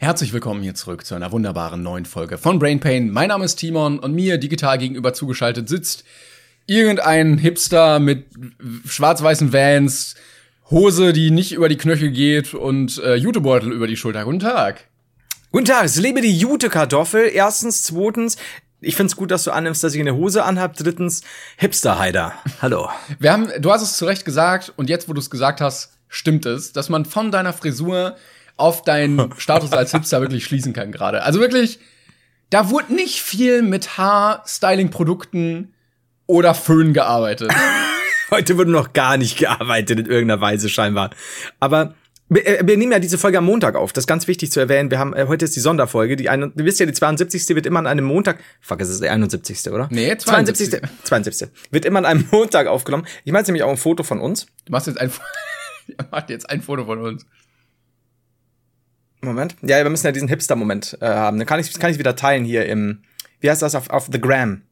Herzlich willkommen hier zurück zu einer wunderbaren neuen Folge von Brain Pain. Mein Name ist Timon und mir digital gegenüber zugeschaltet sitzt irgendein Hipster mit schwarz-weißen Vans, Hose, die nicht über die Knöchel geht und äh, Jutebeutel über die Schulter. Guten Tag. Guten Tag, es lebe die Jute-Kartoffel. Erstens, zweitens, ich find's gut, dass du annimmst, dass ich eine Hose anhab. Drittens, Hipster-Heider. Hallo. Wir haben, du hast es zu Recht gesagt und jetzt, wo du es gesagt hast, stimmt es, dass man von deiner Frisur auf deinen Status als Hipster wirklich schließen kann gerade. Also wirklich, da wurde nicht viel mit Haarstyling-Produkten oder Föhn gearbeitet. Heute wurde noch gar nicht gearbeitet in irgendeiner Weise scheinbar. Aber wir, äh, wir nehmen ja diese Folge am Montag auf. Das ist ganz wichtig zu erwähnen. Wir haben äh, heute ist die Sonderfolge. Die ein, du wisst ja, die 72. wird immer an einem Montag. Fuck, es ist der 71. oder? Nee, 72. 72. 72. Wird immer an einem Montag aufgenommen. Ich meine nämlich auch ein Foto von uns. Du machst jetzt ein, macht jetzt ein Foto von uns. Moment. Ja, wir müssen ja diesen Hipster-Moment äh, haben. Dann kann ich kann ich wieder teilen hier im. Wie heißt das auf, auf The Gram?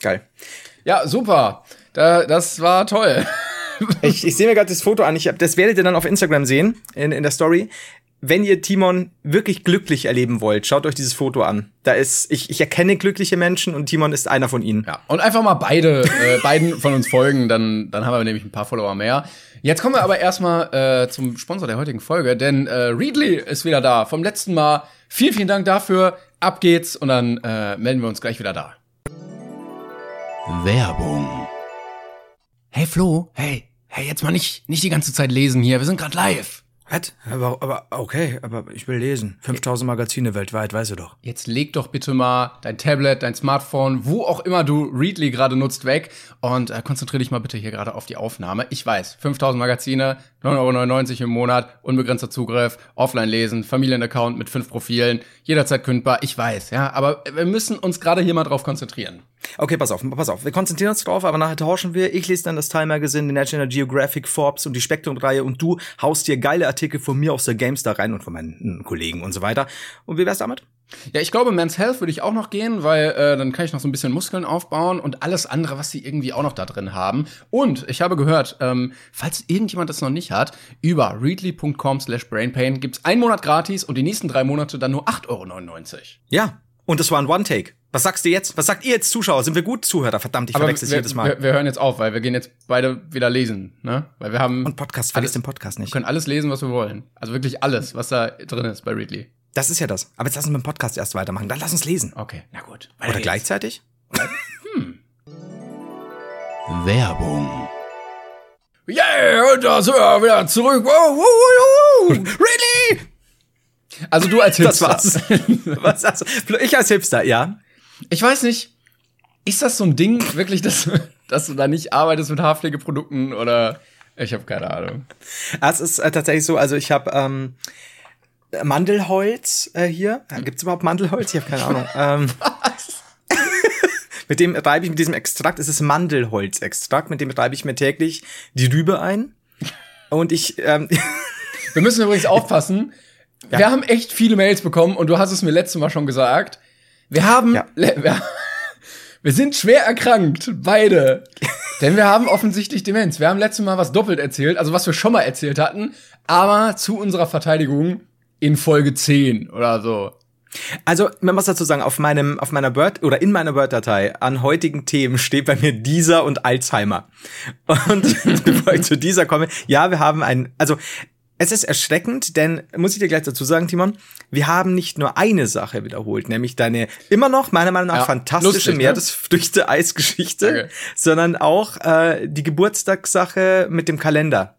Geil. Ja, super. Da, das war toll. Ich, ich sehe mir gerade das Foto an. Ich das werdet ihr dann auf Instagram sehen, in, in der Story. Wenn ihr Timon wirklich glücklich erleben wollt, schaut euch dieses Foto an. Da ist, ich, ich erkenne glückliche Menschen und Timon ist einer von ihnen. Ja, und einfach mal beide, äh, beiden von uns folgen, dann, dann haben wir nämlich ein paar Follower mehr. Jetzt kommen wir aber erstmal äh, zum Sponsor der heutigen Folge, denn äh, Readly ist wieder da. Vom letzten Mal. Vielen, vielen Dank dafür. Ab geht's und dann äh, melden wir uns gleich wieder da. Werbung. Hey Flo, hey, hey, jetzt mal nicht, nicht die ganze Zeit lesen hier. Wir sind gerade live. Was? Aber, aber, okay, aber ich will lesen. 5000 Magazine weltweit, weißt du doch. Jetzt leg doch bitte mal dein Tablet, dein Smartphone, wo auch immer du Readly gerade nutzt, weg und äh, konzentriere dich mal bitte hier gerade auf die Aufnahme. Ich weiß, 5000 Magazine, 9,99 Euro im Monat, unbegrenzter Zugriff, offline lesen, Familienaccount mit fünf Profilen, jederzeit kündbar. Ich weiß, ja, aber wir müssen uns gerade hier mal drauf konzentrieren. Okay, pass auf, pass auf. Wir konzentrieren uns drauf, aber nachher tauschen wir. Ich lese dann das Time Magazine, die National Geographic, Forbes und die Spektrum-Reihe und du haust dir geile Artikel von mir aus der GameStar rein und von meinen Kollegen und so weiter. Und wie wär's damit? Ja, ich glaube, Men's Health würde ich auch noch gehen, weil äh, dann kann ich noch so ein bisschen Muskeln aufbauen und alles andere, was sie irgendwie auch noch da drin haben. Und ich habe gehört, ähm, falls irgendjemand das noch nicht hat, über readly.com slash brainpain gibt's einen Monat gratis und die nächsten drei Monate dann nur 8,99 Euro. Ja, und das war ein One-Take. Was sagst du jetzt? Was sagt ihr jetzt, Zuschauer? Sind wir gut Zuhörer? Verdammt, ich verwechsel es wir, jedes Mal. Wir, wir hören jetzt auf, weil wir gehen jetzt beide wieder lesen, ne? Weil wir haben und Podcast, vergiss den Podcast wir nicht. können alles lesen, was wir wollen. Also wirklich alles, was da drin ist bei Readly. Das ist ja das. Aber jetzt lass uns mit dem Podcast erst weitermachen. Dann lass uns lesen. Okay, na gut. Oder geht's. gleichzeitig? Werbung. Yeah, und da sind wir wieder zurück. Wow, wow, wow, wow. Readly! Also du als Das Hipster. war's. Was also, ich als Hipster, ja. Ich weiß nicht, ist das so ein Ding wirklich, dass, dass du da nicht arbeitest mit Haarpflegeprodukten oder ich habe keine Ahnung. Es ist äh, tatsächlich so, also ich habe ähm, Mandelholz äh, hier. Gibt's überhaupt Mandelholz? Ich habe keine Ahnung. ähm, mit dem reibe ich mit diesem Extrakt, es ist Mandelholzextrakt, mit dem reibe ich mir täglich die Rübe ein. Und ich, ähm, Wir müssen übrigens aufpassen. Wir haben echt viele Mails bekommen und du hast es mir letztes Mal schon gesagt. Wir haben, Ja. wir, wir sind schwer erkrankt, beide. Denn wir haben offensichtlich Demenz. Wir haben letztes Mal was doppelt erzählt, also was wir schon mal erzählt hatten, aber zu unserer Verteidigung in Folge 10 oder so. Also, man muss dazu sagen, auf meinem, auf meiner Word oder in meiner Word-Datei an heutigen Themen steht bei mir dieser und Alzheimer. Und bevor ich zu dieser komme, ja, wir haben ein, also, es ist erschreckend, denn, muss ich dir gleich dazu sagen, Timon, wir haben nicht nur eine Sache wiederholt, nämlich deine immer noch, meiner Meinung nach, Ja, fantastische lustig, ne? Meeresfrüchte-Eisgeschichte, Danke. sondern auch äh, die Geburtstagssache mit dem Kalender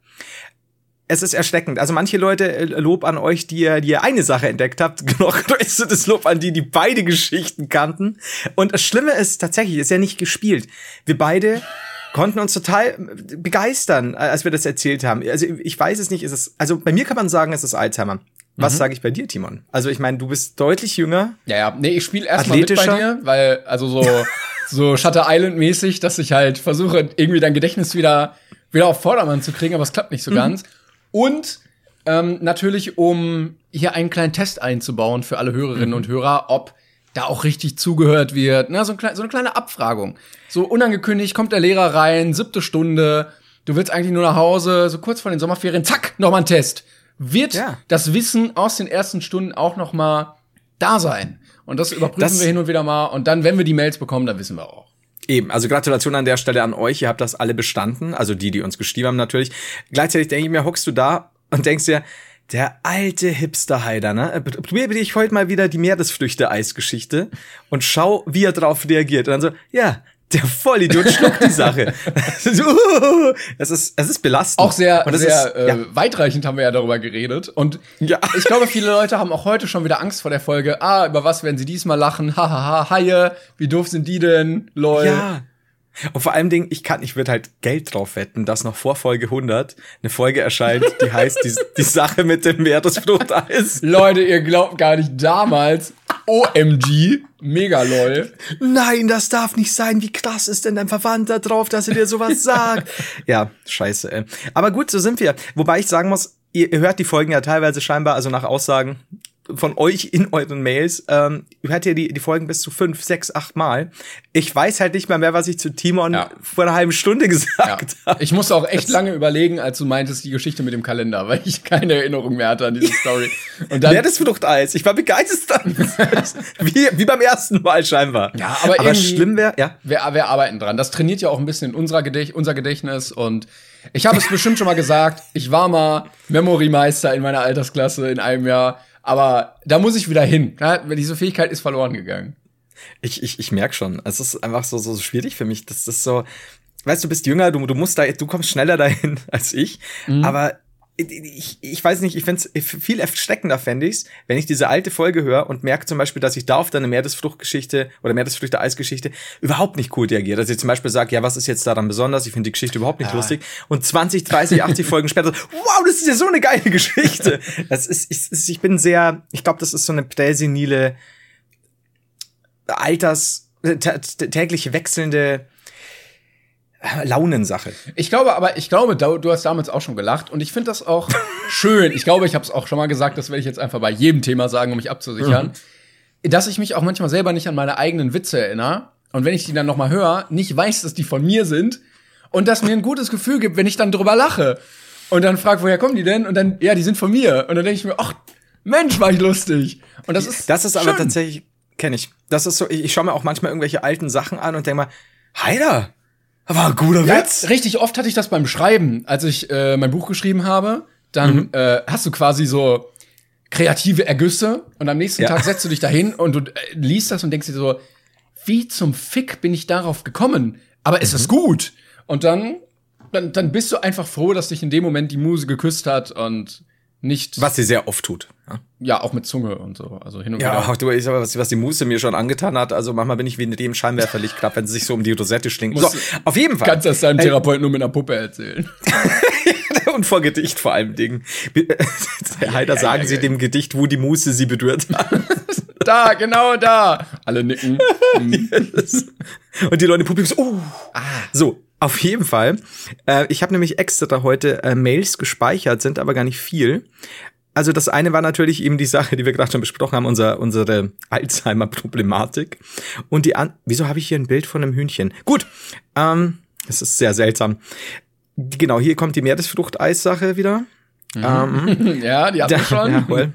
es ist erschreckend. Also manche Leute, äh, Lob an euch, die ihr, die ihr eine Sache entdeckt habt, noch größtes Lob an die, die beide Geschichten kannten. Und das Schlimme ist tatsächlich, ist ja nicht gespielt. Wir beide konnten uns total begeistern, äh, als wir das erzählt haben. Also ich weiß es nicht, ist es, also bei mir kann man sagen, es ist Alzheimer. Was Mhm. sage ich bei dir, Timon? Also ich meine, du bist deutlich jünger. Ja, ja. Nee, ich spiele erstmal mit bei dir, weil, also so, so Shutter Island-mäßig, dass ich halt versuche, irgendwie dein Gedächtnis wieder, wieder auf Vordermann zu kriegen, aber es klappt nicht so ganz. Und ähm, natürlich, um hier einen kleinen Test einzubauen für alle Hörerinnen und Hörer, ob da auch richtig zugehört wird. Na, so, ein, so eine kleine Abfragung. So unangekündigt kommt der Lehrer rein, siebte Stunde, du willst eigentlich nur nach Hause, so kurz vor den Sommerferien, zack, nochmal ein Test. Wird Ja. das Wissen aus den ersten Stunden auch noch mal da sein? Und das überprüfen Das- wir hin und wieder mal. Und dann, wenn wir die Mails bekommen, dann wissen wir auch. Eben, also Gratulation an der Stelle an euch. Ihr habt das alle bestanden, also die, die uns geschrieben haben natürlich. Gleichzeitig denke ich mir, hockst du da und denkst dir, der alte Hipster-Heider, ne? Äh, Probier bitte ich heute mal wieder die Meeresfrüchte-Eisgeschichte und schau, wie er drauf reagiert. Und dann so, ja, der Vollidiot schluckt die Sache. Es ist, es ist belastend. Auch sehr, sehr ist, äh, ja, weitreichend haben wir ja darüber geredet. Und Ja. ich glaube, viele Leute haben auch heute schon wieder Angst vor der Folge. Ah, über was werden sie diesmal lachen? Hahaha, Haie, wie doof sind die denn? Lol. Ja. Und vor allem Ding, ich kann, ich würde halt Geld drauf wetten, dass noch vor Folge 100 eine Folge erscheint, die heißt die, die Sache mit dem Meeresfruchteis. Leute, ihr glaubt gar nicht, damals OMG, mega lol. Nein, das darf nicht sein. Wie krass ist denn dein Verwandter drauf, dass er dir sowas sagt? ja, scheiße, ey. Aber gut, so sind wir. Wobei ich sagen muss, ihr hört die Folgen ja teilweise scheinbar, also nach Aussagen von euch in euren Mails, ähm, ihr hört ja die, die Folgen bis zu fünf, sechs, acht Mal. Ich weiß halt nicht mal mehr, was ich zu Timon Ja. vor einer halben Stunde Ja. gesagt habe. Ich musste auch echt lange überlegen, als du meintest, die Geschichte mit dem Kalender, weil ich keine Erinnerung mehr hatte an diese Story. Und dann, Ja, das Fruchteis. Ich war begeistert. wie, wie beim ersten Mal scheinbar. Ja, aber aber schlimm wäre, ja. wir, wir arbeiten dran. Das trainiert ja auch ein bisschen in unserer Gedächt unser Gedächtnis und ich habe es bestimmt schon mal gesagt, ich war mal Memory-Meister in meiner Altersklasse in einem Jahr, aber da muss ich wieder hin. Ja, diese Fähigkeit ist verloren gegangen. Ich, ich, ich merk schon. Es ist einfach so, so schwierig für mich. Das ist so, weißt du, bist jünger, du, du musst da, du kommst schneller dahin als ich. Aber ich, ich weiß nicht, ich find's viel erschreckender fände ich's, wenn ich diese alte Folge höre und merke zum Beispiel, dass ich da auf deine Meeresfruchtgeschichte oder Meeresfrüchte-Eisgeschichte überhaupt nicht cool reagiere. Dass ich zum Beispiel sage, ja, was ist jetzt daran besonders? Ich finde die Geschichte überhaupt nicht lustig. Und 20, 30, 80 Folgen später, wow, das ist ja so eine geile Geschichte. Das ist, ich, ich bin sehr, ich glaube, das ist so eine präsenile Alters, tä- tä- täglich wechselnde Launensache. Ich glaube aber, ich glaube, du hast damals auch schon gelacht und ich finde das auch schön. Ich glaube, ich habe es auch schon mal gesagt, das werde ich jetzt einfach bei jedem Thema sagen, um mich abzusichern, dass ich mich auch manchmal selber nicht an meine eigenen Witze erinnere und wenn ich die dann noch mal höre, nicht weiß, dass die von mir sind und das mir ein gutes Gefühl gibt, wenn ich dann drüber lache und dann frage, woher kommen die denn und dann ja, die sind von mir und dann denke ich mir, ach Mensch, war ich lustig. Und das ist Das ist aber schön. tatsächlich, kenne ich. Das ist so, ich, ich schaue mir auch manchmal irgendwelche alten Sachen an und denke mal, Heider, war ein guter Ja, Witz. richtig oft hatte ich das beim Schreiben, als ich äh, mein Buch geschrieben habe. Dann Mhm. äh, hast du quasi so kreative Ergüsse und am nächsten Ja. Tag setzt du dich dahin und du äh, liest das und denkst dir so, wie zum Fick bin ich darauf gekommen? Aber ist Mhm. es gut? Und dann, dann, dann bist du einfach froh, dass dich in dem Moment die Muse geküsst hat und nicht, Was sie sehr oft tut. Ja, ja, auch mit Zunge und so, also hin und ja wieder. auch du, ich sag mal, was, was die Muse mir schon angetan hat. Also manchmal bin ich wie in dem Scheinwerferlicht knapp, wenn sie sich so um die Rosette schlingt. So, auf jeden Fall. Kannst das deinem Äh, Therapeuten nur mit einer Puppe erzählen. und vor Gedicht vor allem Dingen. Heider, ja, sagen ja, Sie dem Gedicht, wo die Muse sie berührt hat. da, genau da. Alle nicken. Und die Leute im Publikum so, oh. Ah. So, auf jeden Fall. Äh, ich habe nämlich extra heute äh, Mails gespeichert, sind aber gar nicht viel. Also das eine war natürlich eben die Sache, die wir gerade schon besprochen haben, unser, unsere Alzheimer-Problematik. Und die an Wieso habe ich hier ein Bild von einem Hühnchen? Gut, ähm, das ist sehr seltsam. Genau, hier kommt die Meeresfruchteis-Sache wieder. Ähm, ja, die hatten wir schon. Jawohl.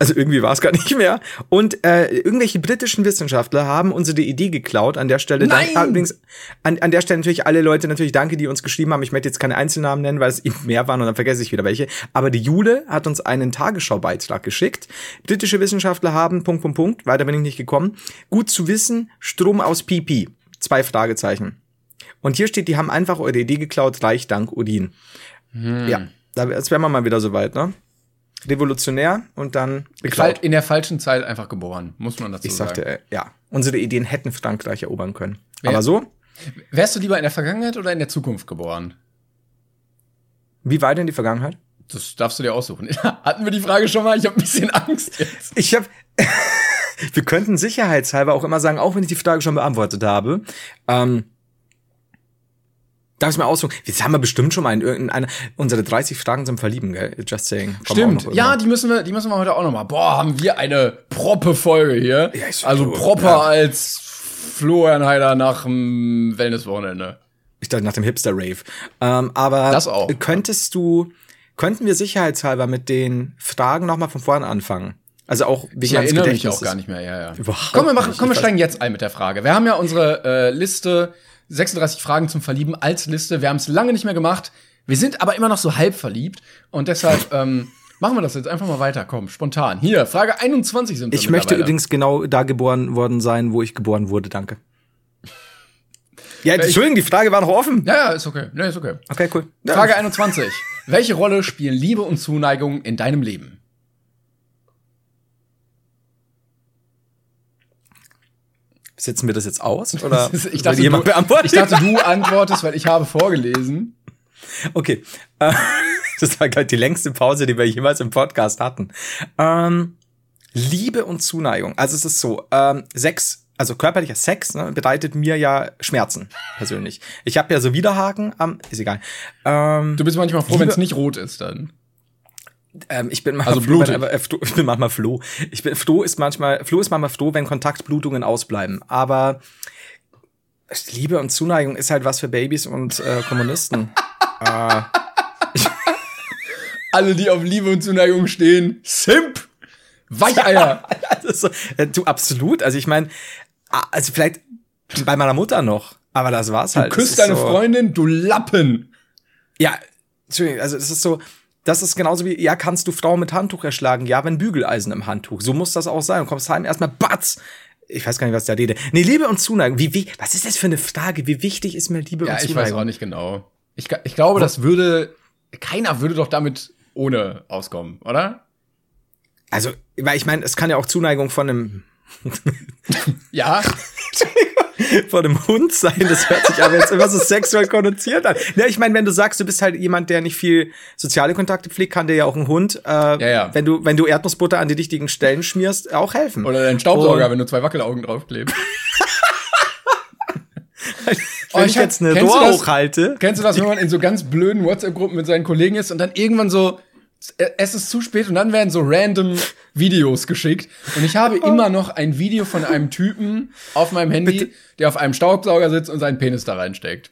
Also irgendwie war es gar nicht mehr. Und äh, irgendwelche britischen Wissenschaftler haben unsere Idee geklaut. An der Stelle Nein! danke übrigens an, an der Stelle natürlich alle Leute natürlich danke, die uns geschrieben haben. Ich möchte jetzt keine Einzelnamen nennen, weil es eben mehr waren und dann vergesse ich wieder welche. Aber die Jule hat uns einen Tagesschau-Beitrag geschickt. Britische Wissenschaftler haben Punkt Punkt Punkt. Weiter bin ich nicht gekommen. Gut zu wissen. Strom aus PP. Zwei Fragezeichen. Und hier steht, die haben einfach eure Idee geklaut. Reich dank Odin. Hm. Ja, da jetzt wären wir mal wieder soweit, ne? Revolutionär und dann geklaut. in der falschen Zeit einfach geboren, muss man dazu Ich sagen. sagte, äh, ja, unsere Ideen hätten Frankreich erobern können. Ja. Aber so, Wärst du lieber in der Vergangenheit oder in der Zukunft geboren? Wie weit in die Vergangenheit? Das darfst du dir aussuchen. Hatten wir die Frage schon mal? Ich habe ein bisschen Angst jetzt. Ich habe. wir könnten sicherheitshalber auch immer sagen, auch wenn ich die Frage schon beantwortet habe. Ähm, Darf ich mal aussuchen? Jetzt haben wir bestimmt schon mal in irgendeiner unsere 30 Fragen zum Verlieben, gell? Just saying. Kommen Stimmt. Ja, die müssen wir, die müssen wir heute auch noch mal. Boah, haben wir eine proppe Folge hier. Ja, also du, proper ja. als Florian Heider nach dem Wellnesswochenende. ich dachte nach dem Hipster Rave. Ähm, aber Das auch. könntest du, könnten wir sicherheitshalber mit den Fragen noch mal von vorne anfangen? Also auch wegen Ich erinnere mich auch gar nicht mehr. Ja, ja. Überhaupt komm, wir machen, komm, wir steigen jetzt ein mit der Frage. Wir haben ja unsere äh, Liste 36 Fragen zum Verlieben als Liste. Wir haben es lange nicht mehr gemacht. Wir sind aber immer noch so halb verliebt und deshalb ähm, machen wir das jetzt einfach mal weiter. Komm, spontan. Hier, Frage 21 sind wir Ich möchte übrigens genau da geboren worden sein, wo ich geboren wurde. Danke. Ja, Entschuldigung, die Frage war noch offen. Ja, ja, ist okay. Nee, ist okay. Okay, cool. Ja. Frage 21. Welche Rolle spielen Liebe und Zuneigung in deinem Leben? Setzen wir das jetzt aus? Oder Ich dachte, jemand du, beantworten? ich dachte, du antwortest, weil ich habe vorgelesen. Okay. Äh, Das war gerade die längste Pause, die wir jemals im Podcast hatten. Ähm, Liebe und Zuneigung. Also es ist so, ähm, Sex, also körperlicher Sex, ne, bereitet mir ja Schmerzen, persönlich. Ich habe ja so Widerhaken am, ist egal. Ähm, Du bist manchmal froh, wenn es nicht rot ist dann. Ähm, ich bin manchmal Also froh, wenn, äh, ich bin manchmal froh. Ich bin froh ist manchmal, froh ist manchmal froh, wenn Kontaktblutungen ausbleiben. Aber Liebe und Zuneigung ist halt was für Babys und äh, Kommunisten. äh, Alle, die auf Liebe und Zuneigung stehen, Simp! Weicheier! Das ist so, äh, du, absolut. Also ich meine, also vielleicht bei meiner Mutter noch, aber das war's halt. Du küsst deine so, Freundin, du Lappen! Ja, Entschuldigung, also es ist so, das ist genauso wie, ja, kannst du Frau mit Handtuch erschlagen? Ja, wenn Bügeleisen im Handtuch. So muss das auch sein. Du kommst heim, erstmal batz. Ich weiß gar nicht, was da rede. Nee, Liebe und Zuneigung. Wie, wie, was ist das für eine Frage? Wie wichtig ist mir Liebe Ja, und ich Zuneigung? weiß auch nicht genau. Ich, ich glaube, das würde, keiner würde doch damit ohne auskommen, oder? Also, weil ich meine, es kann ja auch Zuneigung von einem, Ja, von einem Hund sein. Das hört sich aber jetzt immer so sexuell konnotiert an. Ja, ich meine, wenn du sagst, du bist halt jemand, der nicht viel soziale Kontakte pflegt, kann dir ja auch ein Hund, äh, Ja, ja. wenn du, wenn du Erdnussbutter an die richtigen Stellen schmierst, auch helfen. oder dein Staubsauger, Und- wenn du zwei Wackelaugen draufklebst. Wenn Oh, ich hab- jetzt eine Rohr hochhalte. Kennst du das, wenn man in so ganz blöden WhatsApp-Gruppen mit seinen Kollegen ist und dann irgendwann so, es ist zu spät und dann werden so random Videos geschickt. Und ich habe immer noch ein Video von einem Typen auf meinem Handy, der auf einem Staubsauger sitzt und seinen Penis da reinsteckt.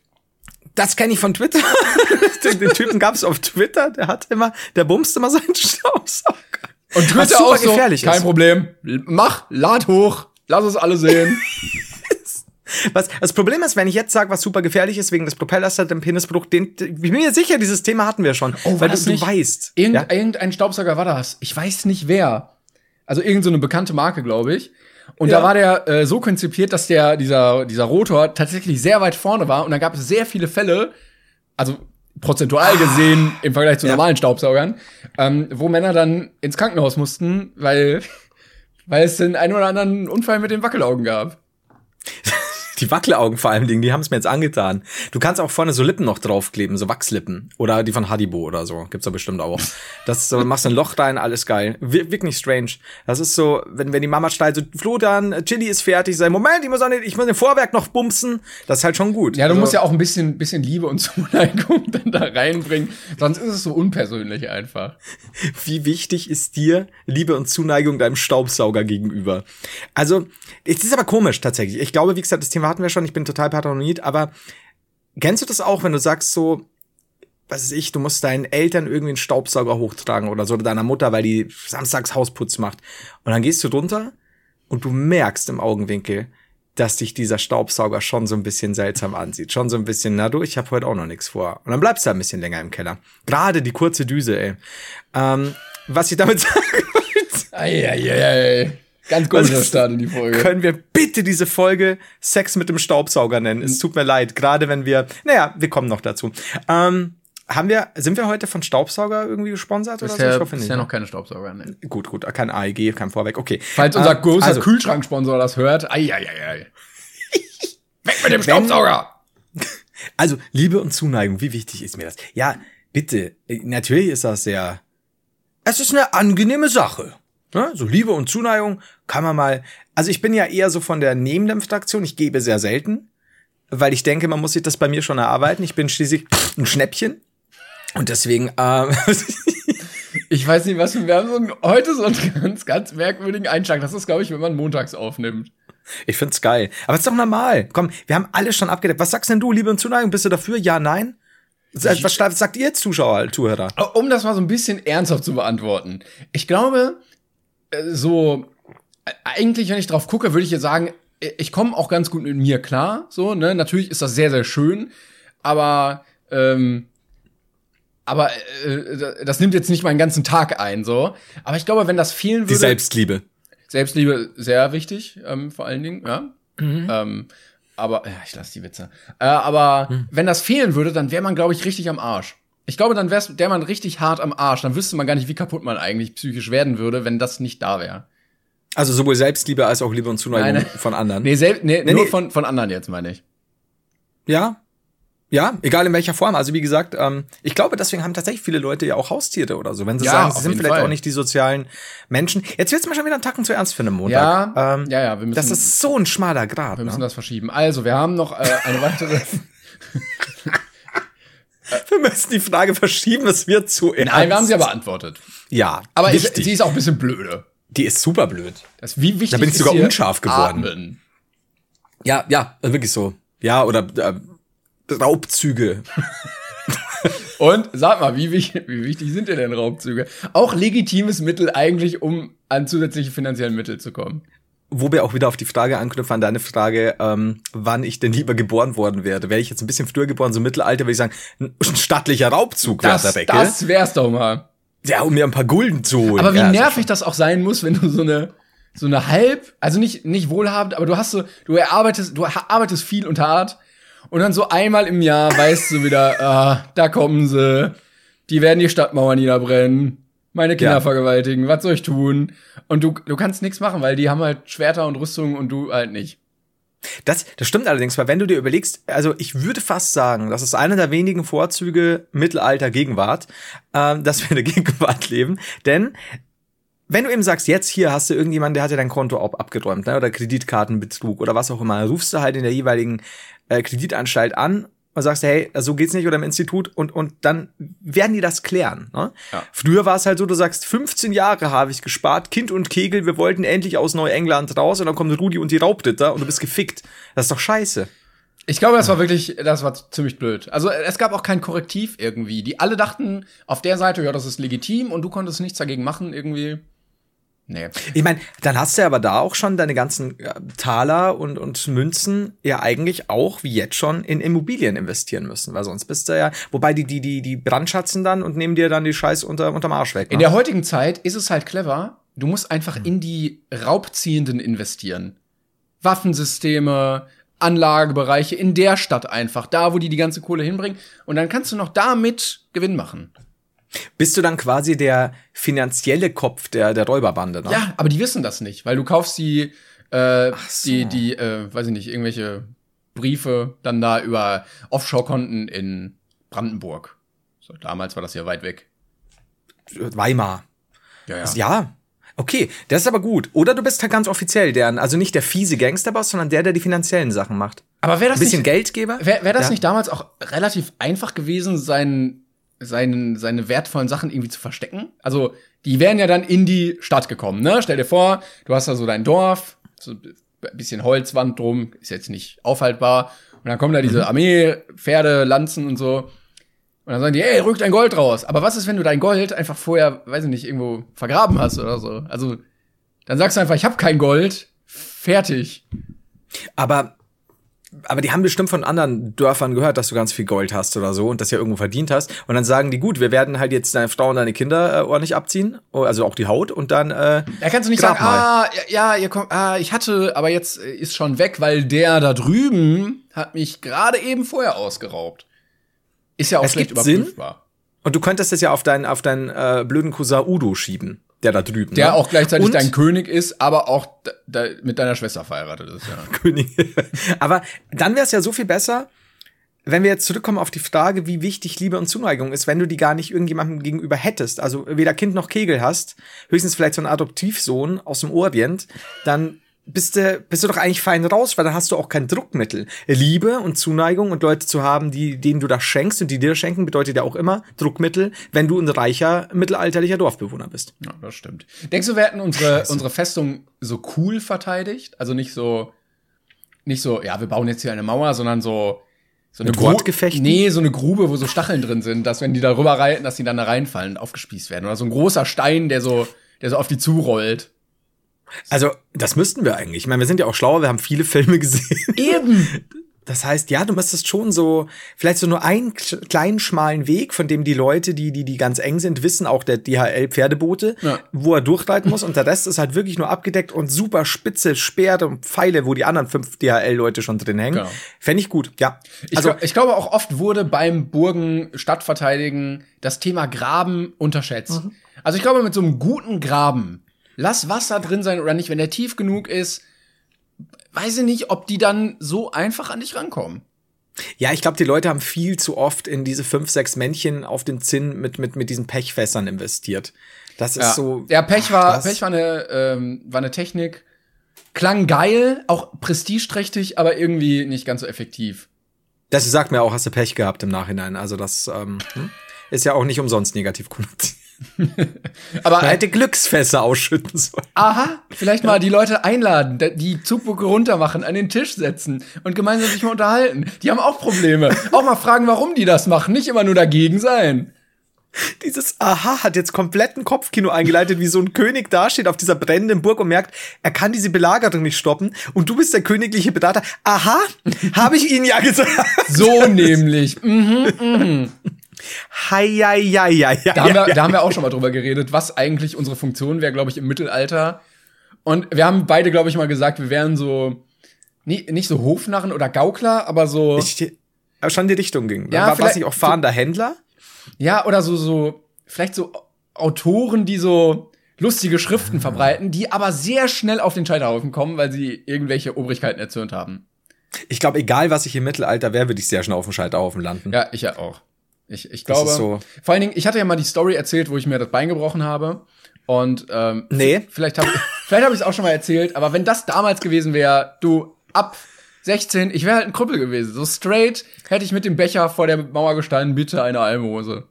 Das kenne ich von Twitter. den, den Typen gab's auf Twitter, der hat immer, der bumst immer seinen Staubsauger. Und Twitter auch so, gefährlich kein ist. Problem, mach, lad hoch, lass es alle sehen. Was, das Problem ist, wenn ich jetzt sage, was super gefährlich ist, wegen des Propellers hat im Penisbruch, den, ich bin mir sicher, dieses Thema hatten wir schon. Oh, weil du, du weißt. Irgend, ja? Irgendein Staubsauger war das. Ich weiß nicht wer. Also irgend so eine bekannte Marke, glaube ich. Und Ja. da war der äh, so konzipiert, dass der, dieser, dieser Rotor tatsächlich sehr weit vorne war. Und dann gab es sehr viele Fälle, also prozentual gesehen im Vergleich zu Ja. normalen Staubsaugern, ähm, wo Männer dann ins Krankenhaus mussten, weil, weil es den einen oder anderen Unfall mit den Wackelaugen gab. Die Wackelaugen vor allen Dingen, die haben es mir jetzt angetan. Du kannst auch vorne so Lippen noch draufkleben, so Wachslippen. Oder die von Haribo oder so. Gibt's da bestimmt auch. Das so, machst ein Loch rein, alles geil. Wir, wirklich strange. Das ist so, wenn, wenn die Mama schreit, so, Flo, dann, Chili ist fertig. Sag, Moment, ich muss, auch nicht, ich muss den Vorwerk noch bumsen. Das ist halt schon gut. Ja, du Also, musst ja auch ein bisschen, bisschen Liebe und Zuneigung dann da reinbringen. Sonst ist es so unpersönlich einfach. Wie wichtig ist dir Liebe und Zuneigung deinem Staubsauger gegenüber? Also, es ist aber komisch tatsächlich. Ich glaube, wie gesagt, das Thema hatten wir schon. Ich bin total paranoid, aber kennst du das auch, wenn du sagst so, was weiß ich, du musst deinen Eltern irgendwie einen Staubsauger hochtragen oder so, oder deiner Mutter, weil die samstags Hausputz macht. Und dann gehst du drunter und du merkst im Augenwinkel, dass dich dieser Staubsauger schon so ein bisschen seltsam ansieht. Schon so ein bisschen, na du, ich habe heute auch noch nichts vor. Und dann bleibst du ein bisschen länger im Keller. Gerade die kurze Düse, ey. Ähm, was ich damit sagen wollte. Ganz komischer Start in die Folge. können wir bitte diese Folge Sex mit dem Staubsauger nennen. Es tut mir leid, gerade wenn wir, naja, wir kommen noch dazu. Ähm, haben wir, sind wir heute von Staubsauger irgendwie gesponsert oder so? Bisher, Ich hoffe nicht. bisher ne? noch keine Staubsauger. Ne. Gut, gut, kein AEG, kein Vorweg, okay. Falls unser Ähm, großer also, Kühlschranksponsor das hört, eieiei. Weg mit dem Staubsauger! Also, Liebe und Zuneigung, wie wichtig ist mir das? Ja, bitte, äh, natürlich ist das sehr, es ist eine angenehme Sache. Ne? So Liebe und Zuneigung kann man mal, also ich bin ja eher so von der nehmenden Fraktion, ich gebe sehr selten, weil ich denke, man muss sich das bei mir schon erarbeiten. Ich bin schließlich ein Schnäppchen. Und deswegen, äh, Ich weiß nicht, was wir, wir haben so ein, heute so einen ganz, ganz merkwürdigen Einschlag. Das ist, glaube ich, wenn man montags aufnimmt. ich find's geil. Aber es ist doch normal. Komm, wir haben alles schon abgedeckt. Was sagst denn du, Liebe und Zuneigung? Bist du dafür? Ja, nein? Was, sagt ihr Zuschauer, Zuhörer? Um das mal so ein bisschen ernsthaft zu beantworten. Ich glaube, so, eigentlich, wenn ich drauf gucke, würde ich jetzt sagen, ich komme auch ganz gut mit mir klar. So, ne? Natürlich ist das sehr, sehr schön, aber, ähm, aber äh, das nimmt jetzt nicht meinen ganzen Tag ein, so. Aber ich glaube, wenn das fehlen würde. Die Selbstliebe. Selbstliebe sehr wichtig, ähm, vor allen Dingen, ja. Ähm, aber, ja, ich lasse die Witze. Äh, aber wenn das fehlen würde, dann wäre man, glaube ich, richtig am Arsch. Ich glaube, dann wär's, der man richtig hart am Arsch. Dann wüsste man gar nicht, wie kaputt man eigentlich psychisch werden würde, wenn das nicht da wäre. Also sowohl Selbstliebe als auch Liebe und Zuneigung Nein, von anderen. Nee, sel nee, Nee, nur nee. Von, von anderen jetzt, meine ich. Ja. Ja, egal in welcher Form. Also wie gesagt, ähm, ich glaube, deswegen haben tatsächlich viele Leute ja auch Haustiere oder so. Wenn sie Ja, sagen, sie sind vielleicht Fall. auch nicht die sozialen Menschen. Jetzt wird's mir schon wieder einen Tacken zu ernst für einen Montag. Ja, ähm, ja, ja, wir müssen, Das ist so ein schmaler Grad. wir müssen Ne? das verschieben. Also, wir haben noch äh, eine weitere. Wir müssen die Frage verschieben, es wird zu ernst. Nein, wir haben sie ja beantwortet. Ja, Aber ich, sie ist auch ein bisschen blöde. die ist super blöd. Das, wie wichtig Da bin ich sogar unscharf geworden. Atmen. Ja, ja, wirklich so. Ja, oder äh, Raubzüge. Und sag mal, wie, wichtig- wie wichtig sind dir denn Raubzüge? Auch legitimes Mittel eigentlich, um an zusätzliche finanzielle Mittel zu kommen. Wo wir auch wieder auf die Frage anknüpfen, an deine Frage, ähm, wann ich denn lieber geboren worden wäre. Wäre ich jetzt ein bisschen früher geboren, so Mittelalter, würde ich sagen, ein stattlicher Raubzug wäre Das, der Deckel. das wär's doch mal. Ja, um mir ein paar Gulden zu holen. Aber wie ja, also nervig das auch sein muss, wenn du so eine so eine halb, also nicht nicht wohlhabend, aber du hast so, du erarbeitest, du arbeitest viel und hart und dann so einmal im Jahr weißt du wieder, ah, da kommen sie, die werden die Stadtmauer niederbrennen, meine Kinder Ja. vergewaltigen, was soll ich tun? Und du du kannst nichts machen, weil die haben halt Schwerter und Rüstungen und du halt nicht. Das, das stimmt allerdings, weil wenn du dir überlegst, also ich würde fast sagen, das ist einer der wenigen Vorzüge Mittelalter Gegenwart, ähm, dass wir in der Gegenwart leben. Denn wenn du eben sagst, jetzt hier hast du irgendjemanden, der hat dir dein Konto ab abgeräumt, ne, oder Kreditkartenbetrug oder was auch immer, rufst du halt in der jeweiligen äh, Kreditanstalt an und sagst, hey, so geht's nicht oder im Institut und und dann werden die das klären. Ne? Ja. Früher war es halt so, du sagst, 15 Jahre habe ich gespart, Kind und Kegel, wir wollten endlich aus Neuengland raus und dann kommt Rudi und die Raubritter und du bist gefickt. Das ist doch scheiße. Ich glaube, das war wirklich, das war ziemlich blöd. Also es gab auch kein Korrektiv irgendwie. Die alle dachten auf der Seite, ja, das ist legitim und du konntest nichts dagegen machen irgendwie. Nee. Ich meine, dann hast du ja aber da auch schon deine ganzen äh, Taler und, und Münzen ja eigentlich auch wie jetzt schon in Immobilien investieren müssen, weil sonst bist du ja, wobei die, die, die, die brandschatzen dann und nehmen dir dann die Scheiß unter, unterm Arsch weg. In Ne? der heutigen Zeit ist es halt clever. Du musst einfach in die Raubziehenden investieren. Waffensysteme, Anlagebereiche in der Stadt einfach, da wo die die ganze Kohle hinbringen. Und dann kannst du noch damit Gewinn machen. Bist du dann quasi der finanzielle Kopf der, der Räuberbande, ne? Ja, aber die wissen das nicht, weil du kaufst die, äh, so. die, die, äh, weiß ich nicht, irgendwelche Briefe dann da über Offshore-Konten in Brandenburg. So, damals war das ja weit weg. Weimar. Ja, ja. Ja. Okay, das ist aber gut. Oder du bist halt ganz offiziell der, also nicht der fiese Gangsterboss, sondern der, der die finanziellen Sachen macht. Aber wäre Ein das bisschen nicht, Geldgeber? wäre wär das Ja. nicht damals auch relativ einfach gewesen, seinen, seinen, seine wertvollen Sachen irgendwie zu verstecken? Also, die wären ja dann in die Stadt gekommen, ne? Stell dir vor, du hast da so dein Dorf, so ein bisschen Holzwand drum, ist jetzt nicht aufhaltbar. Und dann kommen da diese Armee, Pferde, Lanzen und so. Und dann sagen die, ey, rück dein Gold raus. Aber was ist, wenn du dein Gold einfach vorher, weiß ich nicht, irgendwo vergraben hast oder so? Also, dann sagst du einfach, ich habe kein Gold. Fertig. Aber, aber die haben bestimmt von anderen Dörfern gehört, dass du ganz viel Gold hast oder so und das ja irgendwo verdient hast. Und dann sagen die, gut, wir werden halt jetzt deine Frau und deine Kinder äh, ordentlich abziehen, also auch die Haut und dann, äh, Da kannst du nicht sagen, ah, ja, ihr kommt, ah, ich hatte, aber jetzt äh, ist schon weg, weil der da drüben hat mich gerade eben vorher ausgeraubt. Ist ja auch Es schlecht gibt Sinn. überprüfbar. und du könntest es ja auf deinen, auf deinen äh, blöden Cousin Udo schieben, der da drüben. Der ne? auch gleichzeitig und, dein König ist, aber auch mit deiner Schwester verheiratet ist, ja. König. aber dann wäre es ja so viel besser, wenn wir jetzt zurückkommen auf die Frage, wie wichtig Liebe und Zuneigung ist, wenn du die gar nicht irgendjemandem gegenüber hättest, also weder Kind noch Kegel hast, höchstens vielleicht so ein Adoptivsohn aus dem Orient, dann bist du, bist du doch eigentlich fein raus, weil dann hast du auch kein Druckmittel. Liebe und Zuneigung und Leute zu haben, die, denen du das schenkst und die dir schenken, bedeutet ja auch immer Druckmittel, wenn du ein reicher, mittelalterlicher Dorfbewohner bist. Ja, das stimmt. Denkst du, wir hätten unsere, unsere Festung so cool verteidigt? Also nicht so, nicht so, ja, wir bauen jetzt hier eine Mauer, sondern so, so eine Mit Gru- Wortgefechten? Nee, so eine Grube, wo so Stacheln drin sind, dass wenn die da rüber reiten, dass die dann da reinfallen und aufgespießt werden. Oder so ein großer Stein, der so, der so auf die zurollt. Also, das müssten wir eigentlich. Ich meine, wir sind ja auch schlauer, wir haben viele Filme gesehen. Eben. Das heißt, ja, du müsstest schon so, vielleicht so nur einen kleinen schmalen Weg, von dem die Leute, die, die, die ganz eng sind, wissen, auch der DHL-Pferdebote, Ja. wo er durchreiten muss und der Rest ist halt wirklich nur abgedeckt und super spitze Speere und Pfeile, wo die anderen fünf DHL-Leute schon drin hängen. Genau. Fände ich gut, ja. Ich, Also, glaub- ich glaube auch oft wurde beim Burgen Stadtverteidigen das Thema Graben unterschätzt. Mhm. Also ich glaube, mit so einem guten Graben, lass Wasser drin sein oder nicht, wenn der tief genug ist, weiß ich nicht, ob die dann so einfach an dich rankommen. ja, ich glaube, die Leute haben viel zu oft in diese fünf, sechs Männchen auf den Zinn mit, mit, mit diesen Pechfässern investiert. Das ist Ja, so. ja Pech war, krass. Pech war eine, ähm, war eine Technik. Klang geil, auch prestigeträchtig, aber irgendwie nicht ganz so effektiv. Das sagt mir auch, hast du Pech gehabt im Nachhinein. Also das ähm, hm, ist ja auch nicht umsonst negativ konnotiert. Aber hätte Glücksfässer ausschütten sollen. Aha, vielleicht mal die Leute einladen, die Zugbucke runter machen, an den Tisch setzen und gemeinsam sich mal unterhalten. Die haben auch Probleme. Auch mal fragen, warum die das machen, nicht immer nur dagegen sein. Dieses Aha hat jetzt komplett ein Kopfkino eingeleitet, wie so ein König dasteht auf dieser brennenden Burg und merkt, er kann diese Belagerung nicht stoppen. Und du bist der königliche Berater. Aha, habe ich Ihnen ja gesagt. So nämlich. Mhm. Hei, hei, hei, hei, Da haben, wir, da haben wir auch schon mal drüber geredet, was eigentlich unsere Funktion wäre, glaube ich, im Mittelalter. Und wir haben beide, glaube ich, mal gesagt, wir wären so, nie, nicht so Hofnarren oder Gaukler, aber so, Ich, aber schon in die Richtung ging. Ja, War, war vielleicht- nicht auch fahrender Händler? ja, oder so, so, vielleicht so Autoren, die so lustige Schriften verbreiten, die aber sehr schnell auf den Scheiterhaufen kommen, weil sie irgendwelche Obrigkeiten erzürnt haben. Ich glaube, egal was ich im Mittelalter wäre, würde ich sehr schnell auf dem Scheiterhaufen landen. Ja, ich ja auch. Ich, ich Das glaube, ist so. vor allen Dingen, ich hatte ja mal die Story erzählt, wo ich mir das Bein gebrochen habe. Und ähm, Nee. vielleicht habe vielleicht hab ich es auch schon mal erzählt, aber wenn das damals gewesen wäre, du ab 16, ich wäre halt ein Krüppel gewesen. So straight hätte ich mit dem Becher vor der Mauer gestanden, bitte eine Almose.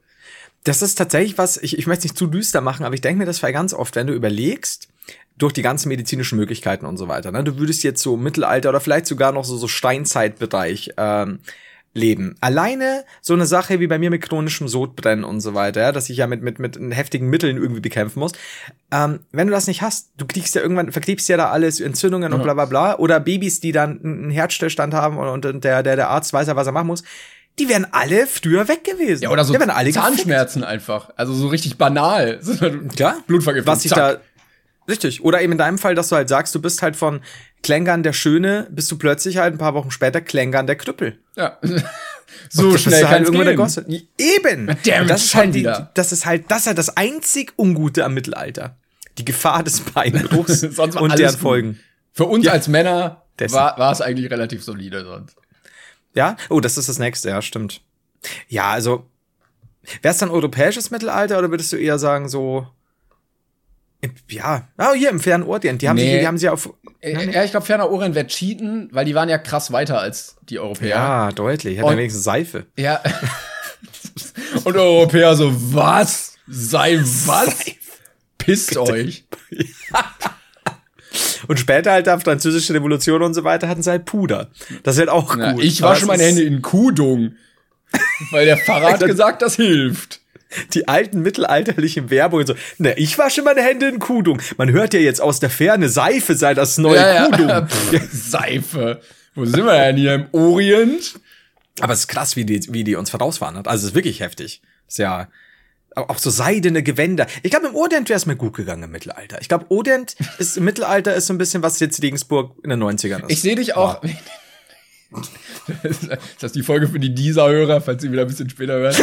Das ist tatsächlich was, ich, ich möchte es nicht zu düster machen, aber ich denke mir das ganz oft, wenn du überlegst, durch die ganzen medizinischen Möglichkeiten und so weiter, ne, du würdest jetzt so Mittelalter oder vielleicht sogar noch so, so Steinzeitbereich ähm, leben. Alleine so eine Sache wie bei mir mit chronischem Sodbrennen und so weiter, ja, dass ich ja mit, mit, mit heftigen Mitteln irgendwie bekämpfen muss. Ähm, wenn du das nicht hast, du kriegst ja irgendwann, verkrebst ja da alles, Entzündungen und bla bla bla. Oder Babys, die dann einen Herzstillstand haben und, und der, der, der Arzt weiß ja, was er machen muss. Die wären alle früher weg gewesen. Ja, oder so alle gefickt. Zahnschmerzen einfach. Also so richtig banal. Klar. Blutvergiftung. Was ich da. Richtig. Oder eben in deinem Fall, dass du halt sagst, du bist halt von Klängern der Schöne, bist du plötzlich halt ein paar Wochen später Klängern der Krüppel. Ja. so Das schnell ist halt irgendwo der. Gosse. Eben. Damn, das ist halt die, das ist halt, das ist halt das einzig Ungute am Mittelalter. Die Gefahr des Beinbruchs und deren gut. Folgen. Für uns Ja. als Männer Dessen. war, es eigentlich relativ solide sonst. Ja? Oh, das ist das nächste, ja, stimmt. Ja, also, wäre es dann europäisches Mittelalter oder würdest du eher sagen, so, ja, ah, hier im fernen Orient, die haben Nee. sich, die haben sich auf, Äh, Ja, ich glaube, Ferner Orient wird cheaten, weil die waren ja krass weiter als die Europäer. ja, deutlich, hat ja wenigstens Seife. Ja. Und Europäer so, was? Sei was? Pisst euch. Und später halt der französische Revolution und so weiter hatten sie halt Puder. Das ist halt auch Na, gut. ich wasche meine Hände in Kudung. Weil der Pfarrer hat gesagt, das hilft. Die alten mittelalterlichen Werbungen so, na, ich wasche meine Hände in Kudung. Man hört ja jetzt aus der Ferne, Seife sei das neue Kudung. Pff, Seife. Wo sind wir denn hier im Orient? Aber es ist krass, wie die, wie die uns vorausfahren hat. Also es ist wirklich heftig. Ist ja auch so seidene Gewänder. Ich glaube, im Orient wäre es mir gut gegangen im Mittelalter. Ich glaube, Orient ist im Mittelalter ist so ein bisschen, was jetzt Regensburg in den 90ern ist. Ich sehe dich auch. Ist das die Folge für die Dieser-Hörer, falls sie wieder ein bisschen später hören?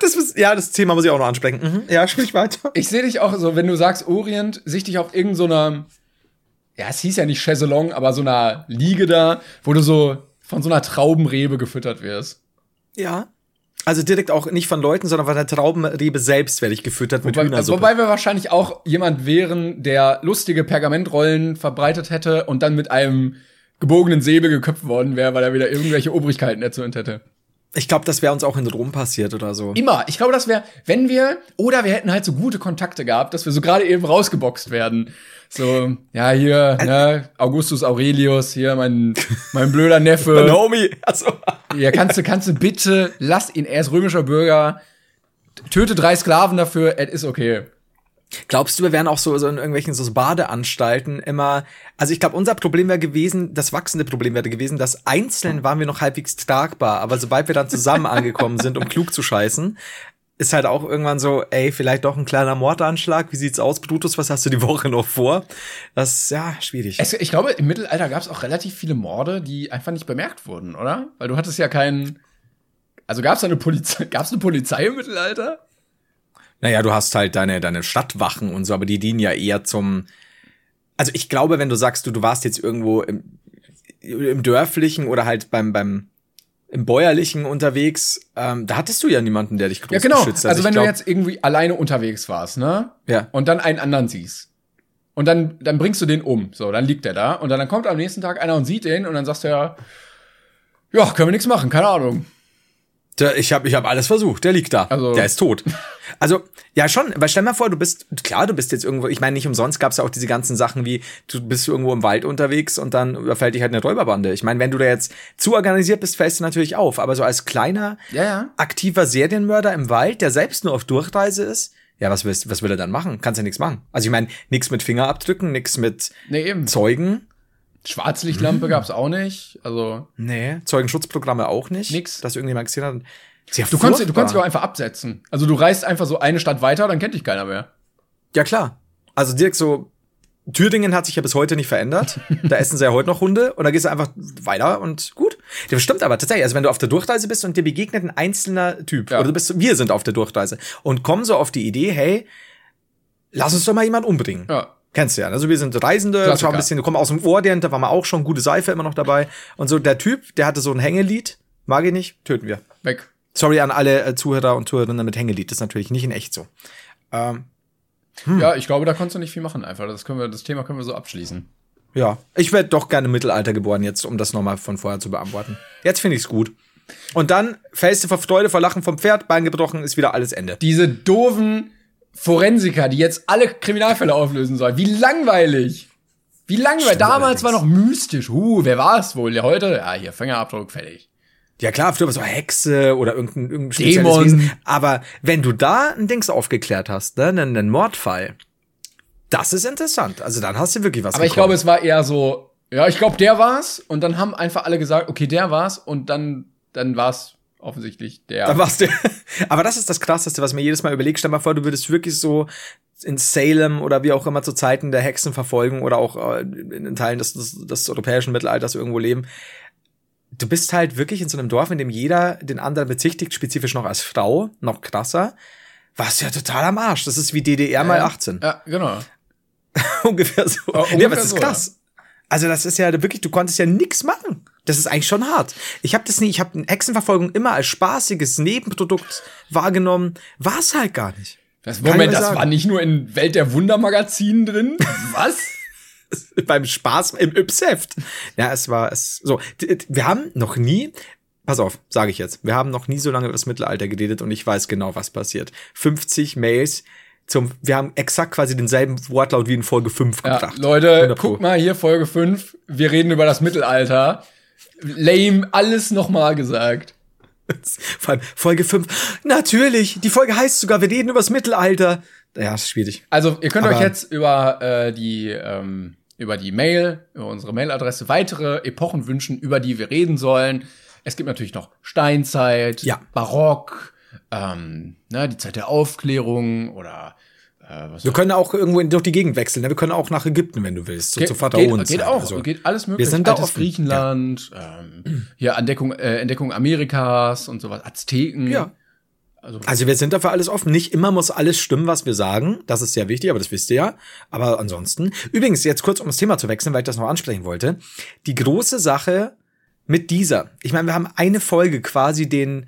Das ist, ja, das Thema muss ich auch noch ansprechen. Mhm. Ja, sprich weiter. Ich sehe dich auch so, wenn du sagst Orient, sehe ich dich auf irgendeiner, ja, es hieß ja nicht Chaiselong, aber so einer Liege da, wo du so von so einer Traubenrebe gefüttert wirst. Ja. Also direkt auch nicht von Leuten, sondern von der Traubenrebe selbst werde ich gefüttert mit Wobei, Hühnersuppe. wobei wir wahrscheinlich auch jemand wären, der lustige Pergamentrollen verbreitet hätte und dann mit einem gebogenen Säbel geköpft worden wäre, weil er wieder irgendwelche Obrigkeiten erzürnt hätte. Ich glaube, das wäre uns auch in Rom passiert oder so. Immer. Ich glaube, das wäre, wenn wir, oder wir hätten halt so gute Kontakte gehabt, dass wir so gerade eben rausgeboxt werden. So, ja, hier, ne, Augustus Aurelius, hier, mein, mein blöder Neffe. Mein Homie. Also, Ja, kannst du, kannst du bitte, lass ihn, er ist römischer Bürger, töte drei Sklaven dafür, es ist okay. Glaubst du, wir wären auch so, so in irgendwelchen so Badeanstalten immer. Also ich glaube, unser Problem wäre gewesen, das wachsende Problem wäre gewesen, dass einzeln waren wir noch halbwegs tragbar, aber sobald wir dann zusammen angekommen sind, um klug zu scheißen, ist halt auch irgendwann so, ey, vielleicht doch ein kleiner Mordanschlag. Wie sieht's aus, Brutus? Was hast du die Woche noch vor? Das ist ja schwierig. Es, ich glaube, im Mittelalter gab es auch relativ viele Morde, die einfach nicht bemerkt wurden, oder? Weil du hattest ja keinen. Also gab es eine Polizei, gab es eine Polizei im Mittelalter? Naja, du hast halt deine, deine Stadtwachen und so, aber die dienen ja eher zum. Also ich glaube, wenn du sagst, du, du warst jetzt irgendwo im, im Dörflichen oder halt beim, beim im Bäuerlichen unterwegs, ähm, da hattest du ja niemanden, der dich groß Ja, genau. geschützt Also, hat. wenn glaub, du jetzt irgendwie alleine unterwegs warst, ne? Ja. Und dann einen anderen siehst. Und dann, dann bringst du den um. So, dann liegt der da. Und dann, dann kommt am nächsten Tag einer und sieht den und dann sagst du ja, ja, können wir nichts machen, keine Ahnung. Ich habe ich hab alles versucht, der liegt da. Also- der ist tot. Also, ja schon, weil stell mal vor, du bist, klar, du bist jetzt irgendwo, ich meine, nicht umsonst gab's ja auch diese ganzen Sachen wie, du bist irgendwo im Wald unterwegs und dann überfällt dich halt eine Räuberbande. Ich meine, wenn du da jetzt zu organisiert bist, fällst du natürlich auf. Aber so als kleiner, Ja, ja. aktiver Serienmörder im Wald, der selbst nur auf Durchreise ist, ja, was, willst, was will er dann machen? Kannst ja nichts machen. Also ich meine, nichts mit Fingerabdrücken, nichts mit Nee. Zeugen. Schwarzlichtlampe gab's auch nicht. Also, Nee, Zeugenschutzprogramme auch nicht. Nix. Dass irgendjemand gesehen hat. Sehr du kannst, du kannst dich auch einfach absetzen. Also, du reist einfach so eine Stadt weiter, dann kennt dich keiner mehr. Ja, klar. Also direkt so, Thüringen hat sich ja bis heute nicht verändert. da essen sie ja heute noch Hunde und da gehst du einfach weiter und gut. Das stimmt aber tatsächlich. Also wenn du auf der Durchreise bist und dir begegnet ein einzelner Typ, Ja. oder du bist, wir sind auf der Durchreise und kommen so auf die Idee, hey, lass uns doch mal jemanden umbringen. Ja. Kennst du ja. Also wir sind Reisende, das war ein bisschen, wir kommen aus dem Orient, da war mal auch schon gute Seife immer noch dabei. Und so der Typ, der hatte so ein Hängelied, mag ich nicht, töten wir. Weg. Sorry an alle äh, Zuhörer und Zuhörerinnen mit Hängelied, das ist natürlich nicht in echt so. Ähm, Ja, ich glaube, da konntest du nicht viel machen einfach. Das können wir, das Thema können wir so abschließen. Ja, ich werde doch gerne im Mittelalter geboren jetzt, um das nochmal von vorher zu beantworten. Jetzt finde ich's gut. Und dann fällst du vor Freude, vor Lachen vom Pferd, Bein gebrochen, ist wieder alles Ende. Diese doofen Forensiker, die jetzt alle Kriminalfälle auflösen sollen. Wie langweilig. Wie langweilig. Damals war noch mystisch. Huh, wer war es wohl? Ja, heute? Ja, hier, Fingerabdruck, fertig. Ja klar, früher war so Hexe oder irgendein, irgendein spezielles Dämon. Wesen. Aber wenn du da ein Dings aufgeklärt hast, ne, einen, einen Mordfall, das ist interessant. Also dann hast du wirklich was Aber ich glaube, es war eher so, ja, ich glaube, der war's. Und dann haben einfach alle gesagt, okay, der war's. Und dann, dann war's offensichtlich der. Da warst du. Aber das ist das Krasseste, was mir jedes Mal überlegt. Stell mal vor, du würdest wirklich so in Salem oder wie auch immer zu Zeiten der Hexenverfolgung oder auch äh, in Teilen des, des, des europäischen Mittelalters irgendwo leben. Du bist halt wirklich in so einem Dorf, in dem jeder den anderen bezichtigt, spezifisch noch als Frau, noch krasser. Warst ja total am Arsch. Das ist wie DDR mal 18. Ja, genau. ungefähr so. Ja, nee, ungefähr aber das ist so, krass. Also das ist ja wirklich, du konntest ja nix machen. Das ist eigentlich schon hart. Ich habe das nie, ich habe Hexenverfolgung immer als spaßiges Nebenprodukt wahrgenommen. War es halt gar nicht. Das, Moment, das sagen. war nicht nur in Welt der Wundermagazinen drin? Was? Beim Spaß im Yps-Heft. Ja, es war es so. Wir haben noch nie, pass auf, sage ich jetzt, wir haben noch nie so lange über das Mittelalter geredet und ich weiß genau, was passiert. 50 Mails zum, wir haben exakt quasi denselben Wortlaut wie in Folge 5 Ja, gebracht. Leute, 100 Pro. guck mal hier Folge 5. Wir reden über das Mittelalter. Lame, alles nochmal gesagt. Vor allem Folge 5. Natürlich, die Folge heißt sogar, wir reden über das Mittelalter. Ja, ist schwierig. Also, ihr könnt Aber- euch jetzt über äh, die ähm, über die Mail, über unsere Mailadresse weitere Epochen wünschen, über die wir reden sollen. Es gibt natürlich noch Steinzeit, Ja. Barock, ähm, ne, die Zeit der Aufklärung oder äh, was Wir können auch irgendwo in, durch die Gegend wechseln. ne? Wir können auch nach Ägypten, wenn du willst. So Geht, zur geht, Pharaonenzeit geht auch, oder so. geht alles möglich. sind da Altes offen, Griechenland, ähm, hier Entdeckung, äh, Entdeckung Amerikas und sowas, Azteken. Ja. Also, Also wir sind dafür alles offen. Nicht immer muss alles stimmen, was wir sagen. Das ist sehr wichtig, aber das wisst ihr ja. Aber ansonsten. Übrigens, jetzt kurz um das Thema zu wechseln, weil ich das noch ansprechen wollte. Die große Sache mit dieser. Ich meine, wir haben eine Folge quasi den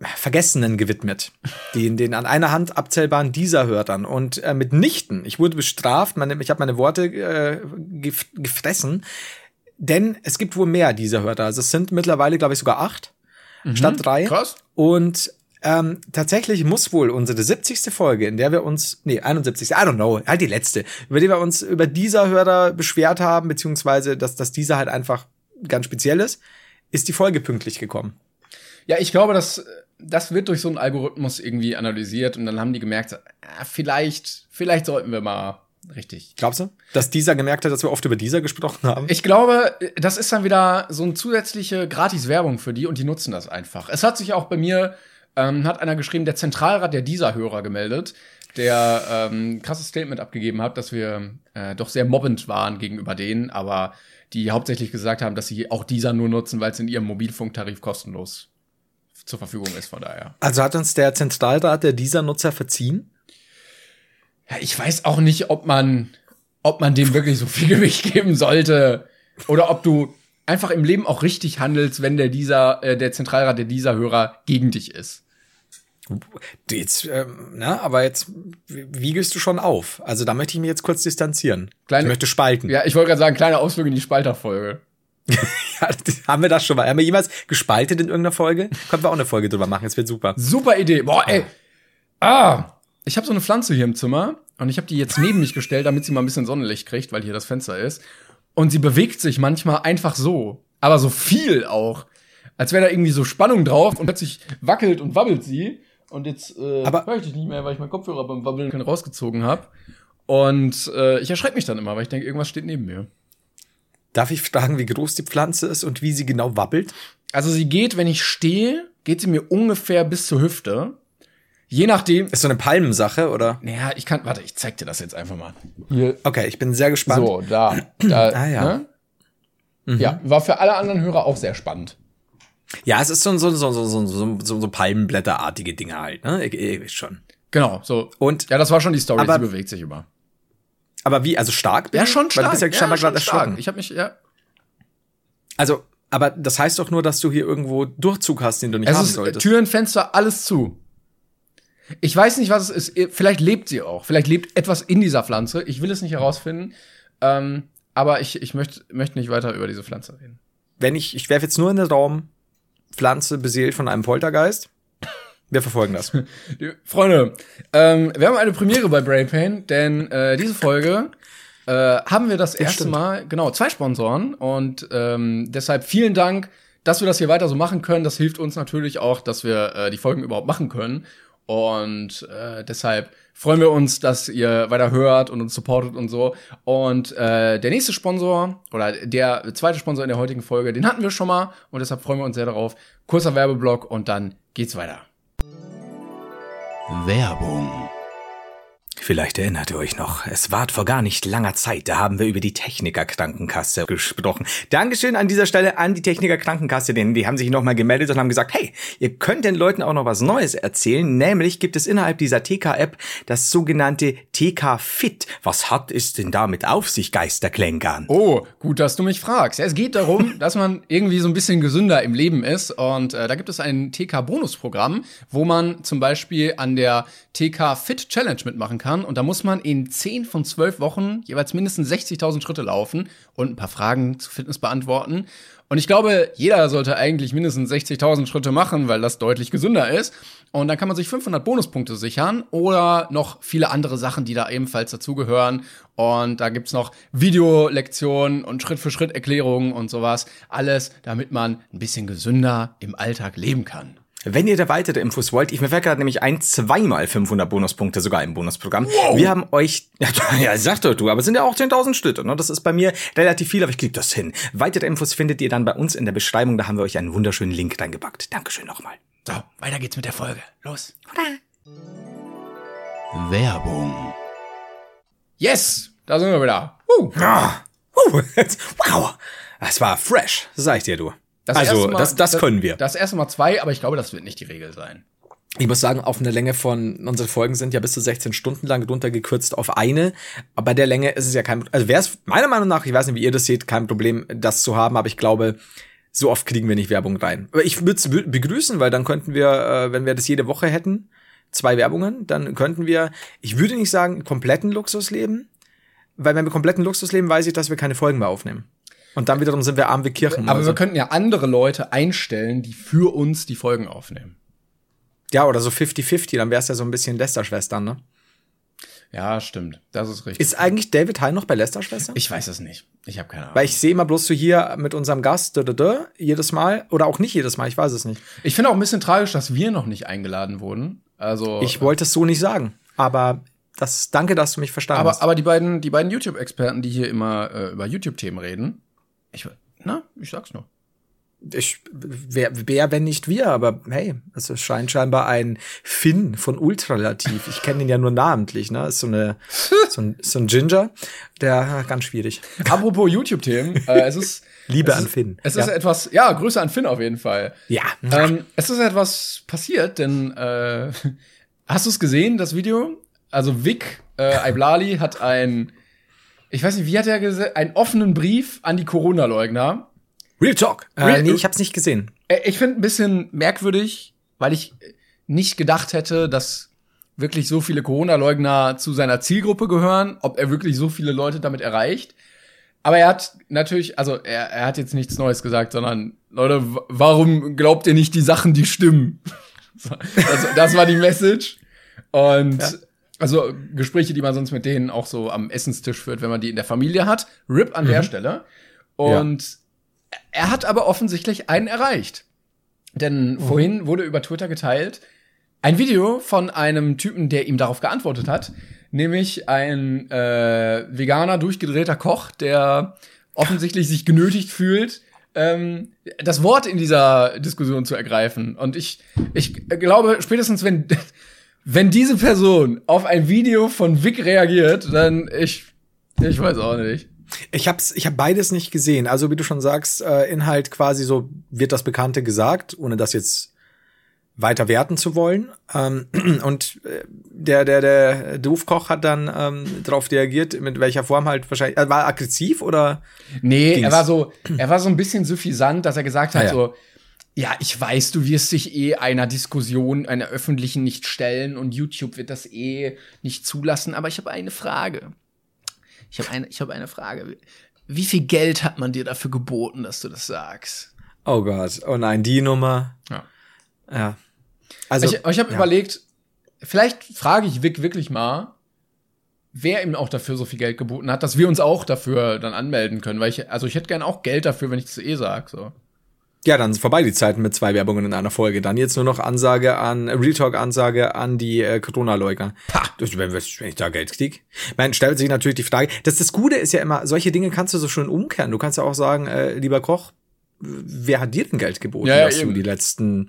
Vergessenen gewidmet, den, den an einer Hand abzählbaren dieser Hörtern und äh, mitnichten. Ich wurde bestraft, meine, ich habe meine Worte äh, gef gefressen, denn es gibt wohl mehr dieser Hörter. Also es sind mittlerweile, glaube ich, sogar acht statt drei. Krass. Und ähm, tatsächlich muss wohl unsere 70. Folge, in der wir uns, nee, 71. I don't know, halt die letzte, über die wir uns über dieser Hörer beschwert haben, beziehungsweise dass, dass dieser halt einfach ganz speziell ist, ist die Folge pünktlich gekommen. Ja, ich glaube, dass das wird durch so einen Algorithmus irgendwie analysiert und dann haben die gemerkt, ah, vielleicht, vielleicht sollten wir mal richtig. Glaubst du? Dass dieser gemerkt hat, dass wir oft über dieser gesprochen haben? Ich glaube, das ist dann wieder so eine zusätzliche Gratis-Werbung für die und die nutzen das einfach. Es hat sich auch bei mir, ähm, hat einer geschrieben, der Zentralrat der dieser Hörer gemeldet, der ähm, krasses Statement abgegeben hat, dass wir äh, doch sehr mobbend waren gegenüber denen, aber die hauptsächlich gesagt haben, dass sie auch dieser nur nutzen, weil es in ihrem Mobilfunktarif kostenlos zur Verfügung ist, von daher. Also hat uns der Zentralrat der dieser Nutzer verziehen? Ja, ich weiß auch nicht, ob man, ob man dem wirklich so viel Gewicht geben sollte. Oder ob du einfach im Leben auch richtig handelst, wenn der dieser, äh, der Zentralrat der dieser Hörer gegen dich ist. Jetzt, ähm, na, aber jetzt wiegelst du schon auf. Also da möchte ich mich jetzt kurz distanzieren. Kleine- ich möchte spalten. Ja, ich wollte gerade sagen, kleine Ausflug in die Spalterfolge. Ja, haben wir das schon mal? Haben wir jemals gespaltet in irgendeiner Folge? Können wir auch eine Folge drüber machen, es wird super. Super Idee. Boah, ey. Ah, ich habe so eine Pflanze hier im Zimmer und ich habe die jetzt neben mich gestellt, damit sie mal ein bisschen Sonnenlicht kriegt, weil hier das Fenster ist. Und sie bewegt sich manchmal einfach so, aber so viel auch, als wäre da irgendwie so Spannung drauf und plötzlich wackelt und wabbelt sie. Und jetzt äh, Aber- höre ich dich nicht mehr, weil ich meinen Kopfhörer beim Wabbeln rausgezogen habe. Und äh, ich erschrecke mich dann immer, weil ich denke, irgendwas steht neben mir. Darf ich fragen, wie groß die Pflanze ist und wie sie genau wabbelt? Also sie geht, wenn ich stehe, geht sie mir ungefähr bis zur Hüfte. Je nachdem, Ist so eine Palmensache, oder? Naja, ich kann, warte, ich zeig dir das jetzt einfach mal. Hier. Okay, ich bin sehr gespannt. So, da. da Ah, ja. Ne? Ja, war für alle anderen Hörer auch sehr spannend. Ja, es ist so, so, so, so, so, so, so, so Palmenblätterartige Dinge halt, ne? Ich, ich schon. Genau, so. Und- Ja, das war schon die Story, Aber- sie bewegt sich immer. Aber wie, also stark? bin Ja, schon Weil stark. du bist ja scheinbar schon gerade erschrocken. Ich habe mich, ja. Also, aber das heißt doch nur, dass du hier irgendwo Durchzug hast, den du nicht Es haben ist äh, solltest. Türen, Fenster, alles zu. Ich weiß nicht, was es ist. Vielleicht lebt sie auch. Vielleicht lebt etwas in dieser Pflanze. Ich will es nicht herausfinden. Ähm, aber ich, ich möchte, möchte nicht weiter über diese Pflanze reden. Wenn ich, ich werfe jetzt nur in den Raum, Pflanze beseelt von einem Poltergeist. Wir verfolgen das. Freunde, ähm, wir haben eine Premiere bei Brain Pain, denn äh, diese Folge äh, haben wir das erste stimmt. Mal, genau, zwei Sponsoren und ähm, deshalb vielen Dank, dass wir das hier weiter so machen können. Das hilft uns natürlich auch, dass wir äh, die Folgen überhaupt machen können und äh, deshalb freuen wir uns, dass ihr weiter hört und uns supportet und so. Und äh, der nächste Sponsor oder der zweite Sponsor in der heutigen Folge, den hatten wir schon mal und deshalb freuen wir uns sehr darauf. Kurzer Werbeblock und dann geht's weiter. Werbung. Vielleicht erinnert ihr euch noch, es war vor gar nicht langer Zeit, da haben wir über die Techniker Krankenkasse gesprochen. Dankeschön an dieser Stelle an die Techniker Krankenkasse, denn die haben sich nochmal gemeldet und haben gesagt, hey, ihr könnt den Leuten auch noch was Neues erzählen, nämlich gibt es innerhalb dieser TK-App das sogenannte TK Fit. Was hat es denn damit auf sich, Geisterklänkern? Oh, gut, dass du mich fragst. Es geht darum, dass man irgendwie so ein bisschen gesünder im Leben ist. Und äh, da gibt es ein TK-Bonusprogramm, wo man zum Beispiel an der TK Fit Challenge mitmachen kann. Und da muss man in 10 von 12 Wochen jeweils mindestens 60.000 Schritte laufen und ein paar Fragen zu Fitness beantworten. Und ich glaube, jeder sollte eigentlich mindestens 60.000 Schritte machen, weil das deutlich gesünder ist. Und dann kann man sich 500 Bonuspunkte sichern oder noch viele andere Sachen, die da ebenfalls dazugehören. Und da gibt's noch Videolektionen und Schritt-für-Schritt-Erklärungen und sowas. Alles, damit man ein bisschen gesünder im Alltag leben kann. Wenn ihr da weitere Infos wollt, ich mir fällt gerade nämlich ein, zweimal 500 Bonuspunkte sogar im Bonusprogramm. Wir haben euch, ja, ja sag doch du, aber es sind ja auch 10.000 Schritte, ne? Das ist bei mir relativ viel, aber ich krieg das hin. Weitere Infos findet ihr dann bei uns in der Beschreibung, da haben wir euch einen wunderschönen Link reingepackt. Dankeschön nochmal. So, weiter geht's mit der Folge. Los. Werbung. Yes! Da sind wir wieder. Uh. Ah, uh, wow, das war fresh, sag ich dir, du. Also, erste Mal- das, das können wir. Das erste Mal zwei, aber ich glaube, das wird nicht die Regel sein. Ich muss sagen, auf eine Länge von, unsere Folgen sind ja bis zu 16 Stunden lang runtergekürzt auf eine. Aber bei der Länge ist es ja kein, also wäre es meiner Meinung nach, ich weiß nicht, wie ihr das seht, kein Problem, das zu haben. Aber ich glaube, so oft kriegen wir nicht Werbung rein. Aber ich würde es begrüßen, weil dann könnten wir, äh, wenn wir das jede Woche hätten, zwei Werbungen, dann könnten wir, ich würde nicht sagen, kompletten Luxus leben, weil wenn wir kompletten Luxus leben, weiß ich, dass wir keine Folgen mehr aufnehmen. Und dann wiederum sind wir arm wie Kirchen. Aber also. wir könnten ja andere Leute einstellen, die für uns die Folgen aufnehmen. Ja, oder so 50-50, dann wär's ja so ein bisschen Lester-Schwestern, ne? Ja, stimmt. Das ist richtig. Ist eigentlich David Hein noch bei Lester-Schwestern? ich weiß es nicht. Ich habe keine Ahnung. Weil ich sehe immer bloß so hier mit unserem Gast, da, da, da, jedes Mal, oder auch nicht jedes Mal, ich weiß es nicht. Ich finde auch ein bisschen tragisch, dass wir noch nicht eingeladen wurden. Also Ich wollte es so nicht sagen, aber das, danke, dass du mich verstanden aber hast. aber die beiden die beiden YouTube Experten, die hier immer äh, über YouTube Themen reden. Ich na, ich sag's nur. Ich, wer, wer, wenn nicht wir, aber hey, es scheint scheinbar ein Finn von Ultralativ. Ich kenne ihn ja nur namentlich, ne? Ist so eine, so ein, so ein Ginger, der ganz schwierig. Apropos YouTube Themen, äh, es ist Liebe es an ist, Finn. Es Ja. ist etwas, ja, Grüße an Finn auf jeden Fall. Ja. Ähm, es ist etwas passiert, denn äh, hast du es gesehen, das Video? Also Vic äh, Aiblali hat ein, ich weiß nicht, wie hat er gesagt, einen offenen Brief an die Corona-Leugner. Real Talk. Äh, Real- nee, ich hab's nicht gesehen. Äh, Ich finde ein bisschen merkwürdig, weil ich nicht gedacht hätte, dass wirklich so viele Corona-Leugner zu seiner Zielgruppe gehören, ob er wirklich so viele Leute damit erreicht. Aber er hat natürlich, also er, er hat jetzt nichts Neues gesagt, sondern Leute, warum glaubt ihr nicht die Sachen, die stimmen? Das, das war die Message. Und also Gespräche, die man sonst mit denen auch so am Essenstisch führt, wenn man die in der Familie hat. Rip an der Stelle. Und er hat aber offensichtlich einen erreicht. Denn vorhin wurde über Twitter geteilt ein Video von einem Typen, der ihm darauf geantwortet hat, nämlich ein äh, veganer, durchgedrehter Koch, der offensichtlich sich genötigt fühlt, ähm, das Wort in dieser Diskussion zu ergreifen. Und ich, ich glaube, spätestens wenn, wenn diese Person auf ein Video von Vic reagiert, dann ich, ich weiß auch nicht. Ich hab's, ich hab beides nicht gesehen. Also wie du schon sagst, äh, Inhalt quasi so wird das Bekannte gesagt, ohne das jetzt weiter werten zu wollen. Ähm, und äh, der, der, der Doofkoch hat dann ähm, darauf reagiert, mit welcher Form halt wahrscheinlich. Äh, war er aggressiv oder? Nee, Ging's? er war so, er war so ein bisschen suffisant, dass er gesagt hat Ah, ja. so, ja, ich weiß, du wirst dich eh einer Diskussion, einer öffentlichen nicht stellen und YouTube wird das eh nicht zulassen, aber ich habe eine Frage. Ich habe eine, ich habe eine Frage. Wie viel Geld hat man dir dafür geboten, dass du das sagst? Oh Gott, oh nein, die Nummer. Ja. Ja. Also ich ich habe ja. überlegt, vielleicht frage ich Vic wirklich mal, wer ihm auch dafür so viel Geld geboten hat, dass wir uns auch dafür dann anmelden können, weil ich, also ich hätte gern auch Geld dafür, wenn ich das eh sag, so. Ja, dann sind vorbei die Zeiten mit zwei Werbungen in einer Folge. Dann jetzt nur noch Ansage an, Real Talk Ansage an die äh, Corona-Leugner. Das, wenn, wenn ich da Geld krieg. Man stellt sich natürlich die Frage, das, das Gute ist ja immer, solche Dinge kannst du so schön umkehren. Du kannst ja auch sagen, äh, lieber Koch, wer hat dir denn Geld geboten, Ja, ja, dass eben. du die letzten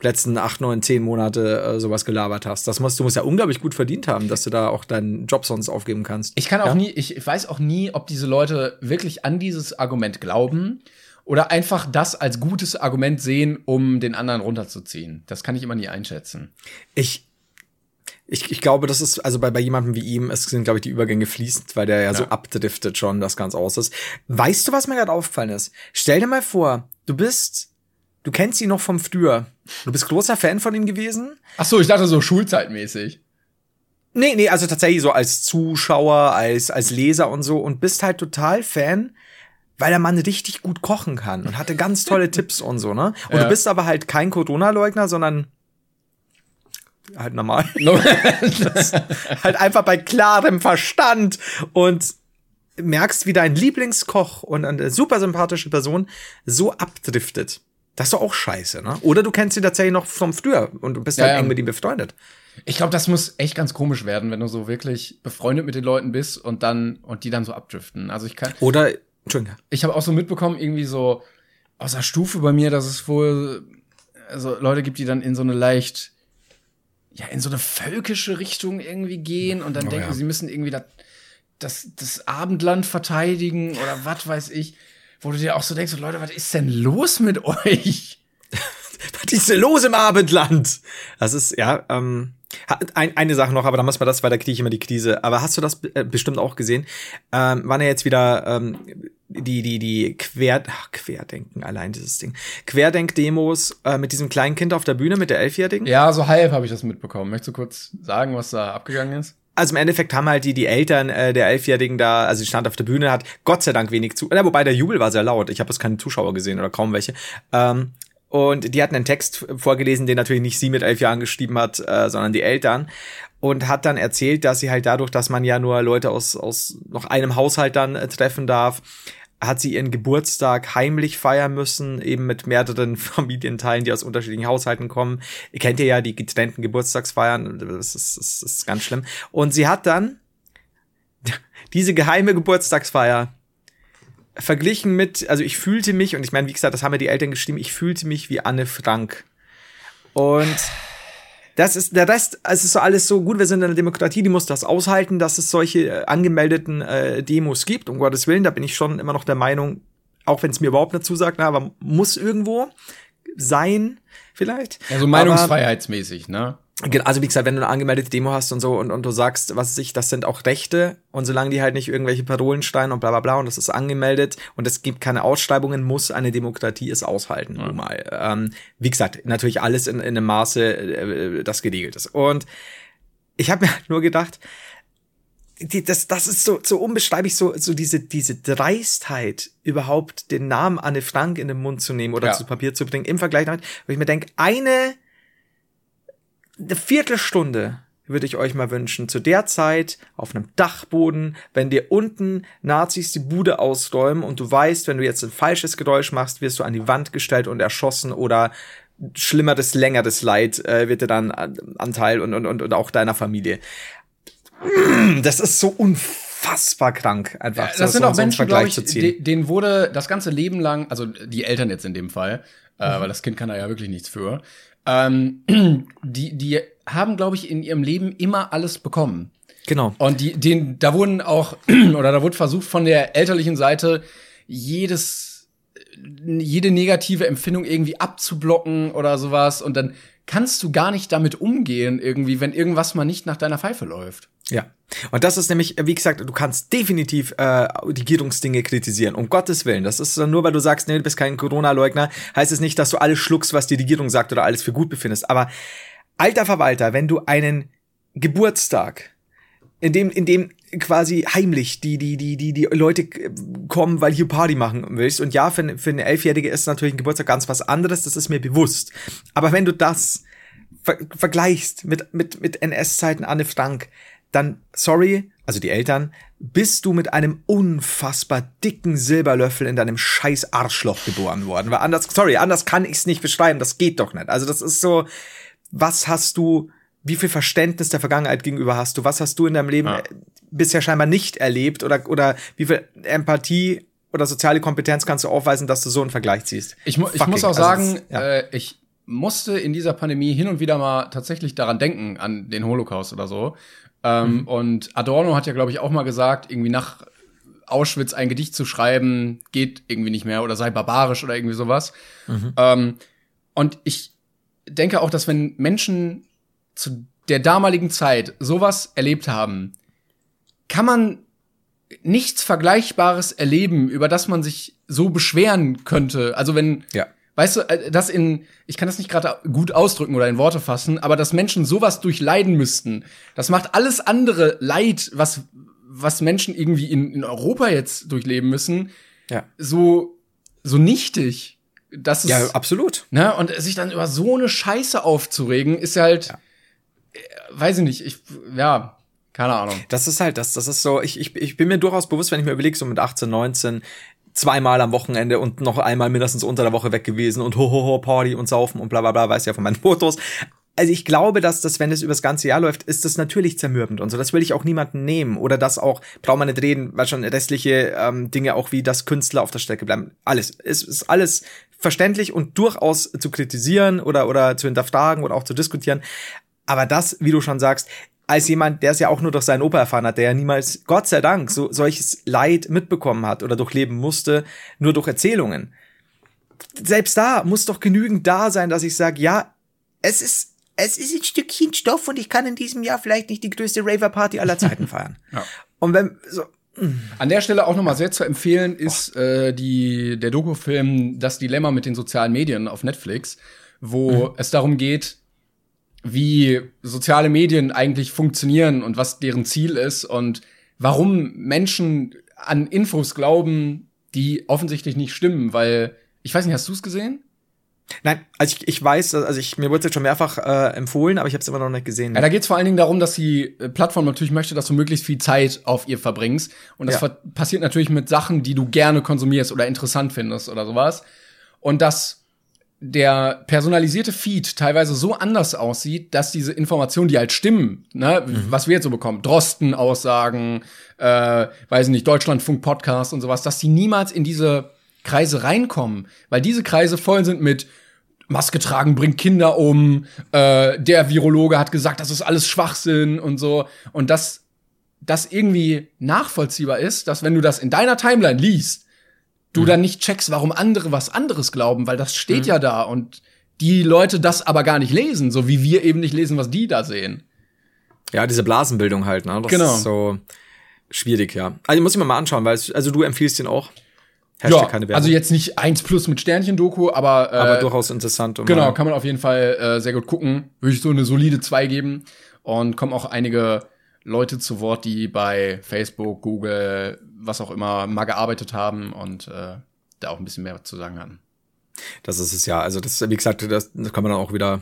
letzten acht, neun, zehn Monate äh, sowas gelabert hast. Das musst du musst ja unglaublich gut verdient haben, dass du da auch deinen Job sonst aufgeben kannst. Ich kann auch Ja? nie, ich weiß auch nie, ob diese Leute wirklich an dieses Argument glauben oder einfach das als gutes Argument sehen, um den anderen runterzuziehen. Das kann ich immer nie einschätzen. Ich, ich, ich glaube, das ist, also bei, bei jemandem wie ihm, es sind, glaube ich, die Übergänge fließend, weil der ja, so abdriftet schon, das ganz aus ist. Weißt du, was mir gerade aufgefallen ist? Stell dir mal vor, du bist, du kennst ihn noch vom früher. Du bist großer Fan von ihm gewesen. Ach so, ich dachte so schulzeitmäßig. Nee, nee, also tatsächlich so als Zuschauer, als, als Leser und so und bist halt total Fan, weil der Mann richtig gut kochen kann und hatte ganz tolle Tipps und so, ne? Und Ja. du bist aber halt kein Corona-Leugner, sondern halt normal. halt einfach bei klarem Verstand und merkst, wie dein Lieblingskoch und eine super sympathische Person so abdriftet. Das ist doch auch scheiße, ne? Oder du kennst ihn tatsächlich noch vom früher und du bist Ja, halt ja. eng mit ihm befreundet. Ich glaube, das muss echt ganz komisch werden, wenn du so wirklich befreundet mit den Leuten bist und dann und die dann so abdriften. Also ich kann, Oder, Entschuldigung. ich habe auch so mitbekommen, irgendwie so aus der Stufe bei mir, dass es wohl also Leute gibt, die dann in so eine leicht, ja, in so eine völkische Richtung irgendwie gehen und dann denken, ja. sie müssen irgendwie das, das, das Abendland verteidigen oder was weiß ich, wo du dir auch so denkst, so, Leute, was ist denn los mit euch? Was ist denn los im Abendland? Das ist, ja, ähm, Ein, eine Sache noch, aber dann muss man das, weil da kriege ich immer die Krise. Aber hast du das äh, bestimmt auch gesehen? Ähm, waren ja jetzt wieder ähm, die, die, die Quer, ach, Querdenken, allein dieses Ding. Querdenk-Demos äh, mit diesem kleinen Kind auf der Bühne, mit der Elfjährigen? Ja, so halb habe ich das mitbekommen. Möchtest du kurz sagen, was da abgegangen ist? Also im Endeffekt haben halt die, die Eltern äh, der Elfjährigen da, also sie stand auf der Bühne, hat Gott sei Dank wenig zu, ja, wobei der Jubel war sehr laut. Ich habe jetzt keine Zuschauer gesehen oder kaum welche. Ähm, und die hatten einen Text vorgelesen, den natürlich nicht sie mit elf Jahren geschrieben hat, äh, sondern die Eltern. Und hat dann erzählt, dass sie halt dadurch, dass man ja nur Leute aus, aus noch einem Haushalt dann äh, treffen darf, hat sie ihren Geburtstag heimlich feiern müssen, eben mit mehreren Familienteilen, die aus unterschiedlichen Haushalten kommen. Ihr kennt ja die getrennten Geburtstagsfeiern, das ist, das ist ganz schlimm. Und sie hat dann diese geheime Geburtstagsfeier verglichen mit, also ich fühlte mich, und ich meine, wie gesagt, das haben ja die Eltern geschrieben, ich fühlte mich wie Anne Frank. Und das ist der Rest, es ist so alles so gut, wir sind in einer Demokratie, die muss das aushalten, dass es solche äh, angemeldeten äh, Demos gibt, um Gottes Willen, da bin ich schon immer noch der Meinung, auch wenn es mir überhaupt nicht zusagt, na, aber muss irgendwo sein, vielleicht. Also meinungsfreiheitsmäßig, ne? Also wie gesagt, wenn du eine angemeldete Demo hast und so und, und du sagst, was ich, das sind auch Rechte und solange die halt nicht irgendwelche Parolen steigen und bla bla bla und das ist angemeldet und es gibt keine Ausschreibungen, muss eine Demokratie es aushalten. Ja. Mal. Ähm, wie gesagt, natürlich alles in, in einem Maße, äh, das geregelt ist. Und ich habe mir halt nur gedacht, die, das, das ist so, so unbeschreiblich, so, so diese, diese Dreistheit, überhaupt den Namen Anne Frank in den Mund zu nehmen oder ja. zu Papier zu bringen, im Vergleich damit, wo ich mir denke, eine eine Viertelstunde würde ich euch mal wünschen, zu der Zeit auf einem Dachboden, wenn dir unten Nazis die Bude ausräumen und du weißt, wenn du jetzt ein falsches Geräusch machst, wirst du an die Wand gestellt und erschossen oder schlimmeres, längeres Leid äh, wird dir dann anteil und, und, und, und auch deiner Familie. Das ist so unfassbar krank, einfach. Das so, sind auch so Menschen, glaube ich, denen wurde das ganze Leben lang, also die Eltern jetzt in dem Fall, äh, mhm. äh, weil das Kind kann da ja wirklich nichts für, ähm, die, die haben, glaube ich, in ihrem Leben immer alles bekommen. Genau. Und die, den, da wurden auch, oder da wurde versucht von der elterlichen Seite jedes, jede negative Empfindung irgendwie abzublocken oder sowas. Und dann kannst du gar nicht damit umgehen, irgendwie, wenn irgendwas mal nicht nach deiner Pfeife läuft. Ja. Und das ist nämlich, wie gesagt, du kannst definitiv äh, Regierungsdinge kritisieren, um Gottes Willen. Das ist nur, weil du sagst, nee, du bist kein Corona-Leugner, heißt es nicht, dass du alles schluckst, was die Regierung sagt oder alles für gut befindest. Aber alter Verwalter, wenn du einen Geburtstag, in dem, in dem quasi heimlich die, die, die, die, die Leute kommen, weil hier Party machen willst. Und ja, für, für eine Elfjährige ist natürlich ein Geburtstag ganz was anderes, das ist mir bewusst. Aber wenn du das ver vergleichst mit, mit, mit NS-Zeiten Anne Frank, dann, sorry, also die Eltern, bist du mit einem unfassbar dicken Silberlöffel in deinem scheiß Arschloch geboren worden. Weil anders, sorry, anders kann ich's nicht beschreiben, das geht doch nicht. Also das ist so, was hast du, wie viel Verständnis der Vergangenheit gegenüber hast du? Was hast du in deinem Leben ja. bisher scheinbar nicht erlebt? Oder, oder wie viel Empathie oder soziale Kompetenz kannst du aufweisen, dass du so einen Vergleich ziehst? Ich, mu ich muss auch also sagen, das, ja. äh, ich musste in dieser Pandemie hin und wieder mal tatsächlich daran denken, an den Holocaust oder so. Ähm, mhm. Und Adorno hat ja, glaube ich, auch mal gesagt, irgendwie nach Auschwitz ein Gedicht zu schreiben, geht irgendwie nicht mehr oder sei barbarisch oder irgendwie sowas. Mhm. Ähm, und ich denke auch, dass wenn Menschen zu der damaligen Zeit sowas erlebt haben, kann man nichts Vergleichbares erleben, über das man sich so beschweren könnte. Also wenn, ja. weißt du, äh, das in, ich kann das nicht gerade gut ausdrücken oder in Worte fassen, aber dass Menschen sowas durchleiden müssten, das macht alles andere Leid, was, was Menschen irgendwie in, in Europa jetzt durchleben müssen, ja. so, so nichtig. Das ist, ja, absolut. Ne, und sich dann über so eine Scheiße aufzuregen, ist halt, ja. Äh, weiß ich nicht, ich, ja, keine Ahnung. Das ist halt, das, das ist so, ich, ich, ich bin mir durchaus bewusst, wenn ich mir überlege, so mit 18, 19, zweimal am Wochenende und noch einmal mindestens unter der Woche weg gewesen und ho, ho, ho, Party und saufen und bla, bla, bla, weiß ja von meinen Fotos. Also ich glaube, dass das, wenn es übers ganze Jahr läuft, ist das natürlich zermürbend und so. Das will ich auch niemanden nehmen. Oder das auch, braucht man nicht reden, weil schon restliche ähm, Dinge auch wie das Künstler auf der Strecke bleiben. Alles. Es ist alles verständlich und durchaus zu kritisieren oder, oder zu hinterfragen oder auch zu diskutieren. Aber das, wie du schon sagst, als jemand, der es ja auch nur durch seinen Opa erfahren hat, der ja niemals, Gott sei Dank, so solches Leid mitbekommen hat oder durchleben musste, nur durch Erzählungen. Selbst da muss doch genügend da sein, dass ich sage, ja, es ist es ist ein Stückchen Stoff und ich kann in diesem Jahr vielleicht nicht die größte Raver-Party aller Zeiten feiern. Ja. Und wenn, so, An der Stelle auch nochmal sehr zu empfehlen ist äh, die, der Dokufilm Das Dilemma mit den sozialen Medien auf Netflix, wo es darum geht, wie soziale Medien eigentlich funktionieren und was deren Ziel ist und warum Menschen an Infos glauben, die offensichtlich nicht stimmen, weil ich weiß nicht, hast du es gesehen? nein, also ich, ich weiß, also ich, mir wurde es jetzt schon mehrfach äh, empfohlen, aber ich habe es immer noch nicht gesehen. Ja, da geht es vor allen Dingen darum, dass die äh, Plattform natürlich möchte, dass du möglichst viel Zeit auf ihr verbringst. Und das Ja. passiert natürlich mit Sachen, die du gerne konsumierst oder interessant findest oder sowas. Und dass der personalisierte Feed teilweise so anders aussieht, dass diese Informationen, die halt stimmen, ne, was wir jetzt so bekommen, Drosten-Aussagen, äh, weiß ich nicht, Deutschlandfunk-Podcast und sowas, dass die niemals in diese Kreise reinkommen, weil diese Kreise voll sind mit Maske tragen bringt Kinder um, äh, der Virologe hat gesagt, das ist alles Schwachsinn und so. Und dass das irgendwie nachvollziehbar ist, dass wenn du das in deiner Timeline liest, du dann nicht checkst, warum andere was anderes glauben, weil das steht ja da und die Leute das aber gar nicht lesen, so wie wir eben nicht lesen, was die da sehen. Ja, diese Blasenbildung halt, ne? Das Genau. ist so schwierig, ja. Also muss ich mir mal anschauen, weil es, also du empfiehlst den auch. Hashtag keine Werbung. also jetzt nicht eins plus mit Sternchen-Doku, aber, äh, aber durchaus interessant. um Genau, kann man auf jeden Fall äh, sehr gut gucken. Würde ich so eine solide 2 geben. Und kommen auch einige Leute zu Wort, die bei Facebook, Google, was auch immer, mal gearbeitet haben und äh, da auch ein bisschen mehr zu sagen hatten. Das ist es ja. Also das, wie gesagt, das, das kann man dann auch wieder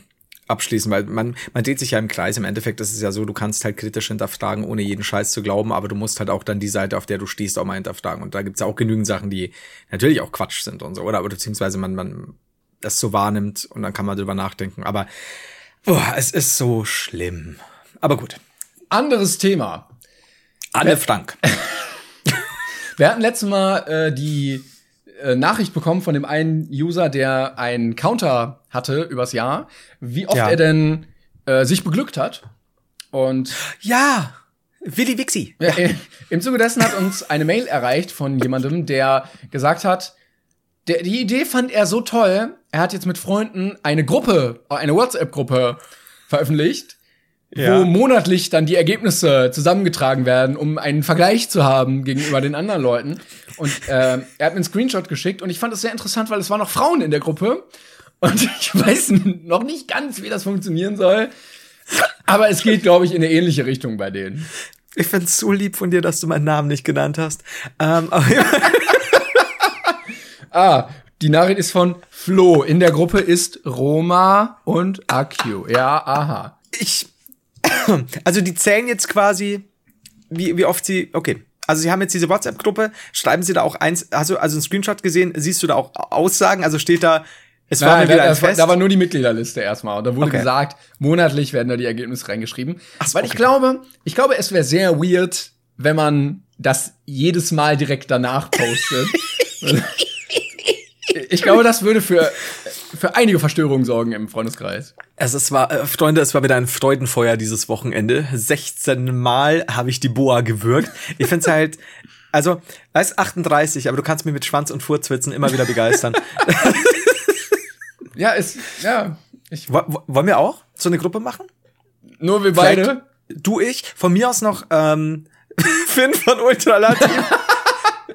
abschließen, weil man, man dreht sich ja im Kreis. Im Endeffekt ist es ja so, du kannst halt kritisch hinterfragen, ohne jeden Scheiß zu glauben, aber du musst halt auch dann die Seite, auf der du stehst, auch mal hinterfragen. Und da gibt's ja auch genügend Sachen, die natürlich auch Quatsch sind und so, oder? Oder beziehungsweise man, man das so wahrnimmt und dann kann man drüber nachdenken. Aber boah, es ist so schlimm. Aber gut. Anderes Thema. Anne Frank. Wir hatten letztes Mal äh, die äh, Nachricht bekommen von dem einen User, der einen Counter hatte übers Jahr, wie oft Ja. er denn äh, sich beglückt hat. Und Ja! Willi Wixi. Ja, äh, Im Zuge dessen hat uns eine Mail erreicht von jemandem, der gesagt hat, der, die Idee fand er so toll, er hat jetzt mit Freunden eine Gruppe, eine WhatsApp-Gruppe veröffentlicht, Ja. wo monatlich dann die Ergebnisse zusammengetragen werden, um einen Vergleich zu haben gegenüber den anderen Leuten. Und äh, er hat mir einen Screenshot geschickt und ich fand das sehr interessant, weil es waren noch Frauen in der Gruppe. Und ich weiß noch nicht ganz, wie das funktionieren soll. Aber es geht, glaube ich, in eine ähnliche Richtung bei denen. Ich find's so lieb von dir, dass du meinen Namen nicht genannt hast. Ähm, Ah, die Nachricht ist von Flo. In der Gruppe ist Roma und Akio. Ja, aha. ich, also die zählen jetzt quasi, wie, wie oft sie, okay. Also sie haben jetzt diese WhatsApp-Gruppe, schreiben sie da auch eins, hast du also einen Screenshot gesehen, siehst du da auch Aussagen, also steht da, es war Nein, wieder da, ein das war, Fest. da war nur die Mitgliederliste erstmal. Und da wurde Okay. gesagt, monatlich werden da die Ergebnisse reingeschrieben. so, Weil ich okay. glaube, ich glaube, es wäre sehr weird, wenn man das jedes Mal direkt danach postet. ich glaube, das würde für, für einige Verstörungen sorgen im Freundeskreis. Also es war, äh, Freunde, es war wieder ein Freudenfeuer dieses Wochenende. 16 Mal habe ich die Boa gewürgt. Ich find's halt, also, weißt 38, aber du kannst mich mit Schwanz und Furzwitzen immer wieder begeistern. Ja, ist, ja, ich, Wo- wo- Wollen wir auch so eine Gruppe machen? nur wir Vielleicht beide. Du, ich. Von mir aus noch ähm, Finn von Ultralativ.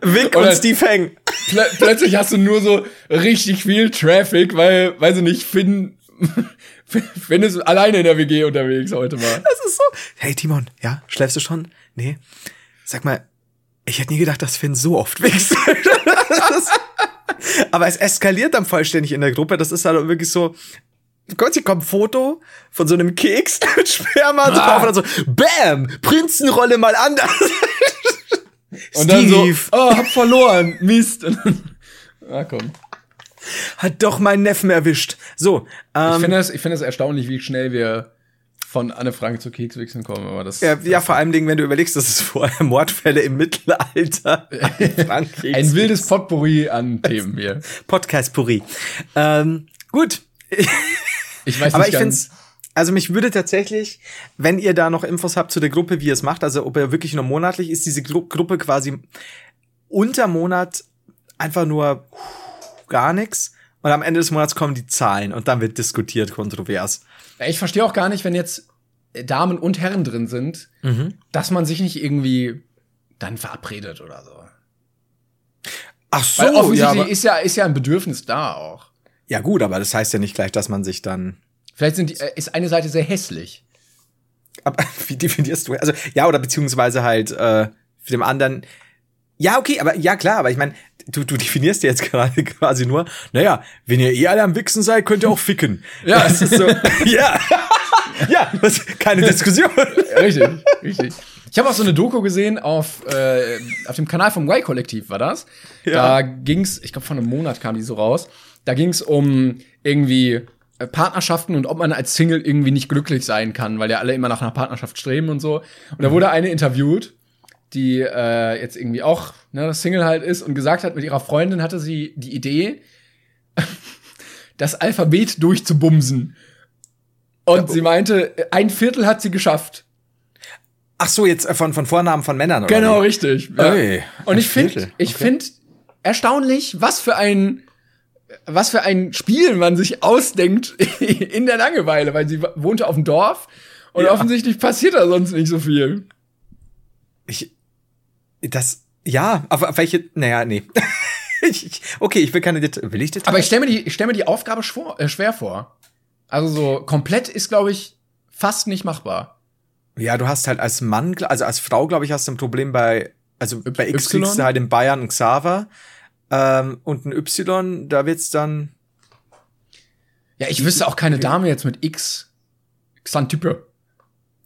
Vic und Steve Heng. Plö plötzlich hast du nur so richtig viel Traffic, weil, weiß ich nicht, Finn, Finn ist alleine in der WG unterwegs heute mal. Das ist so. Hey Timon, ja, schläfst du schon? Nee. Sag mal, ich hätte nie gedacht, dass Finn so oft wächst. Aber es eskaliert dann vollständig in der Gruppe. Das ist halt wirklich so. Gott, hier kommt ein Foto von so einem Keks mit Sperma drauf und dann so, Bam! Prinzenrolle mal anders. Und dann so, oh, hab verloren, Mist. Dann- ah, komm. hat doch meinen Neffen erwischt. So, Ich ähm, finde es, ich finde es erstaunlich, wie schnell wir von Anne Frank zu Kekswichsen kommen, aber das, ja, ja, vor allem, wenn du überlegst, dass es vorher Mordfälle im Mittelalter Frankreich ein wildes Potpourri an Themen hier. Podcast Puri. Ähm, gut. Ich weiß Aber nicht ich ganz. find's, also mich würde tatsächlich, wenn ihr da noch Infos habt zu der Gruppe, wie ihr es macht, also ob ihr wirklich nur monatlich ist, diese Gru Gruppe quasi unter Monat einfach nur gar nix und am Ende des Monats kommen die Zahlen und dann wird diskutiert kontrovers. Ich verstehe auch gar nicht, wenn jetzt Damen und Herren drin sind, Mhm. dass man sich nicht irgendwie dann verabredet oder so. Ach so, Weil offensichtlich ja, ist ja ist ja ein Bedürfnis da auch. ja gut, aber das heißt ja nicht gleich, dass man sich dann Vielleicht sind die, äh, ist eine Seite sehr hässlich. Aber wie definierst du? Also, ja, oder beziehungsweise halt äh, für dem anderen. Ja, okay, aber ja klar, aber ich meine, du, du definierst ja jetzt gerade quasi nur, naja, wenn ihr eh alle am Wichsen seid, könnt ihr auch ficken. Ja. Das ist so, ja. ja, das, keine Diskussion. Richtig, richtig. Ich habe auch so eine Doku gesehen auf, äh, auf dem Kanal vom Y-Kollektiv, war das? Da ging's, ich glaube, vor einem Monat kam die so raus. Da ging's um irgendwie Partnerschaften und ob man als Single irgendwie nicht glücklich sein kann, weil ja alle immer nach einer Partnerschaft streben und so. Und da wurde eine interviewt, die äh, jetzt irgendwie auch ne, Single halt ist und gesagt hat, mit ihrer Freundin hatte sie die Idee, das Alphabet durchzubumsen. Und sie meinte, ein Viertel hat sie geschafft. Ach so, jetzt äh, von, von Vornamen von Männern, oder? Genau, wie? richtig. Ja. Ey, Und ich finde, ich Okay. finde erstaunlich, was für ein was für ein Spiel man sich ausdenkt in der Langeweile, weil sie wohnte auf dem Dorf und Ja. offensichtlich passiert da sonst nicht so viel. Ich, das, ja, aber auf welche, naja, nee. ich, okay, ich will keine Details. Will ich Details? Aber ich stelle mir die, ich stell mir die Aufgabe schwor, äh, schwer vor. Also so komplett ist, glaube ich, fast nicht machbar. Ja, du hast halt als Mann, also als Frau, glaube ich, hast du ein Problem bei, also bei X kriegst du halt in Bayern ein Xaver ähm, und ein Y, da wird's dann. Ja, ich wüsste auch keine Dame jetzt mit X. Xantype.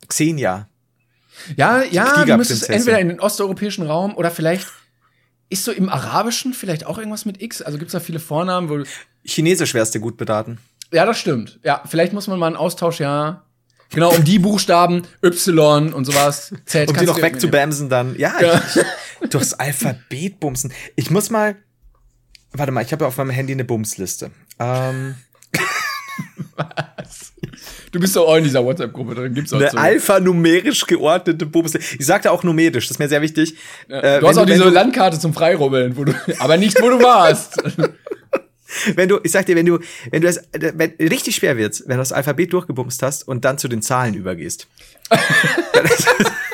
Xenia. Ja, ja, du müsstest entweder in den osteuropäischen Raum oder vielleicht ist so im Arabischen vielleicht auch irgendwas mit X. Also gibt's da viele Vornamen, wo du Chinesisch wärst du gut beraten. Ja, das stimmt. Ja, vielleicht muss man mal einen Austausch, ja. Genau, um die Buchstaben Y und sowas. Z Um die noch wegzubämsen dann. Ja, Ja. Ich, durchs Alphabet bumsen. Ich muss mal. Warte mal, ich habe ja auf meinem Handy eine Bumsliste. Ähm, Du bist doch auch in dieser WhatsApp-Gruppe drin, gibt's auch eine so. alphanumerisch geordnete Bumsliste. Ich sagte auch numerisch, das ist mir sehr wichtig. Äh, du hast auch diese wenn Landkarte zum Freirubbeln, wo du, aber nicht, wo du warst. wenn du, ich sag dir, wenn du, wenn du das, wenn, richtig schwer wird's, wenn du das Alphabet durchgebumst hast und dann zu den Zahlen übergehst.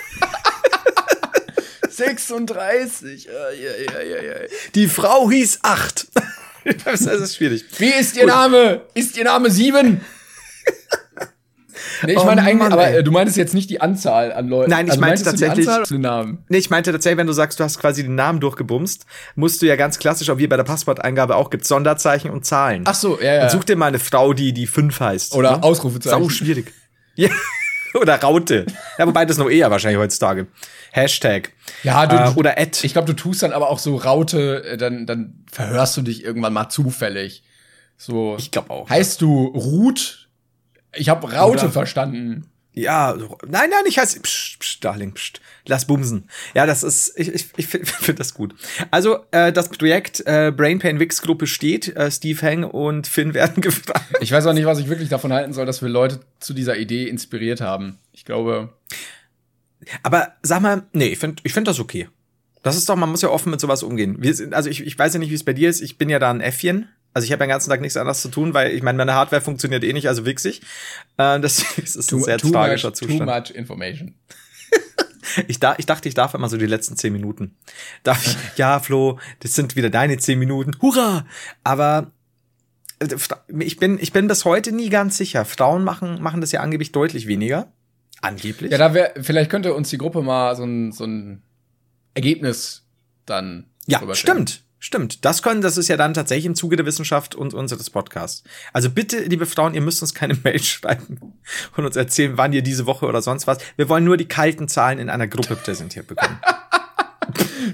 36. Ja, ja, ja, ja, ja. Die Frau hieß acht. das ist schwierig. Wie ist Ihr Name? Ist Ihr Name sieben? Nee, ich Oh meine eigentlich, Mann, aber ey. äh, du meinst jetzt nicht die Anzahl an Leuten. Nein, ich also meinte meintest du die tatsächlich- Anzahl den Namen. Nee, ich meinte tatsächlich, wenn du sagst, du hast quasi den Namen durchgebumst, musst du ja ganz klassisch, auch wie bei der Passworteingabe auch gibt, Sonderzeichen und Zahlen. Ach so, ja, ja. Und such dir mal eine Frau, die die fünf heißt. Oder ne? Ausrufezeichen. Sau schwierig. Ja. Oder Raute. Ja, wobei das noch eher wahrscheinlich heutzutage. Hashtag. Ja, du, Äh, oder Ad. Ich glaube, du tust dann aber auch so Raute, äh, dann, dann verhörst du dich irgendwann mal zufällig. So. Ich glaub auch. Heißt du Ruth? Ich habe Raute Oder- verstanden. Ja, nein, nein, ich heiße, pst, pst, Darling, pst, lass bumsen. Ja, das ist, ich, ich, ich finde find das gut. Also, äh, das Projekt äh, Brain Pain Wix Gruppe steht. Äh, Steve Hang und Finn werden gefragt. Ich weiß auch nicht, was ich wirklich davon halten soll, dass wir Leute zu dieser Idee inspiriert haben. Ich glaube, Aber sag mal, nee, ich finde ich find das okay. Das ist doch, man muss ja offen mit sowas umgehen. Wir sind, also ich, ich weiß ja nicht, wie es bei dir ist. Ich bin ja da ein Äffchen. Also ich habe den ganzen Tag nichts anderes zu tun, weil ich meine, meine Hardware funktioniert eh nicht, also wichsig. Äh, das, das ist ein sehr tragischer much, too Zustand. much information. Ich, da, ich dachte, ich darf immer so die letzten zehn Minuten. Darf ich, ja, Flo, das sind wieder deine zehn Minuten. Hurra! Aber äh, ich bin, ich bin bis heute nie ganz sicher. Frauen machen, machen das ja angeblich deutlich weniger. Angeblich. Ja, da wär, vielleicht könnte uns die Gruppe mal so ein, so ein Ergebnis dann Ja, stimmt. Stimmt. Das können, das ist ja dann tatsächlich im Zuge der Wissenschaft und unseres Podcasts. Also bitte, liebe Frauen, ihr müsst uns keine Mail schreiben und uns erzählen, wann ihr diese Woche oder sonst was. Wir wollen nur die kalten Zahlen in einer Gruppe präsentiert bekommen.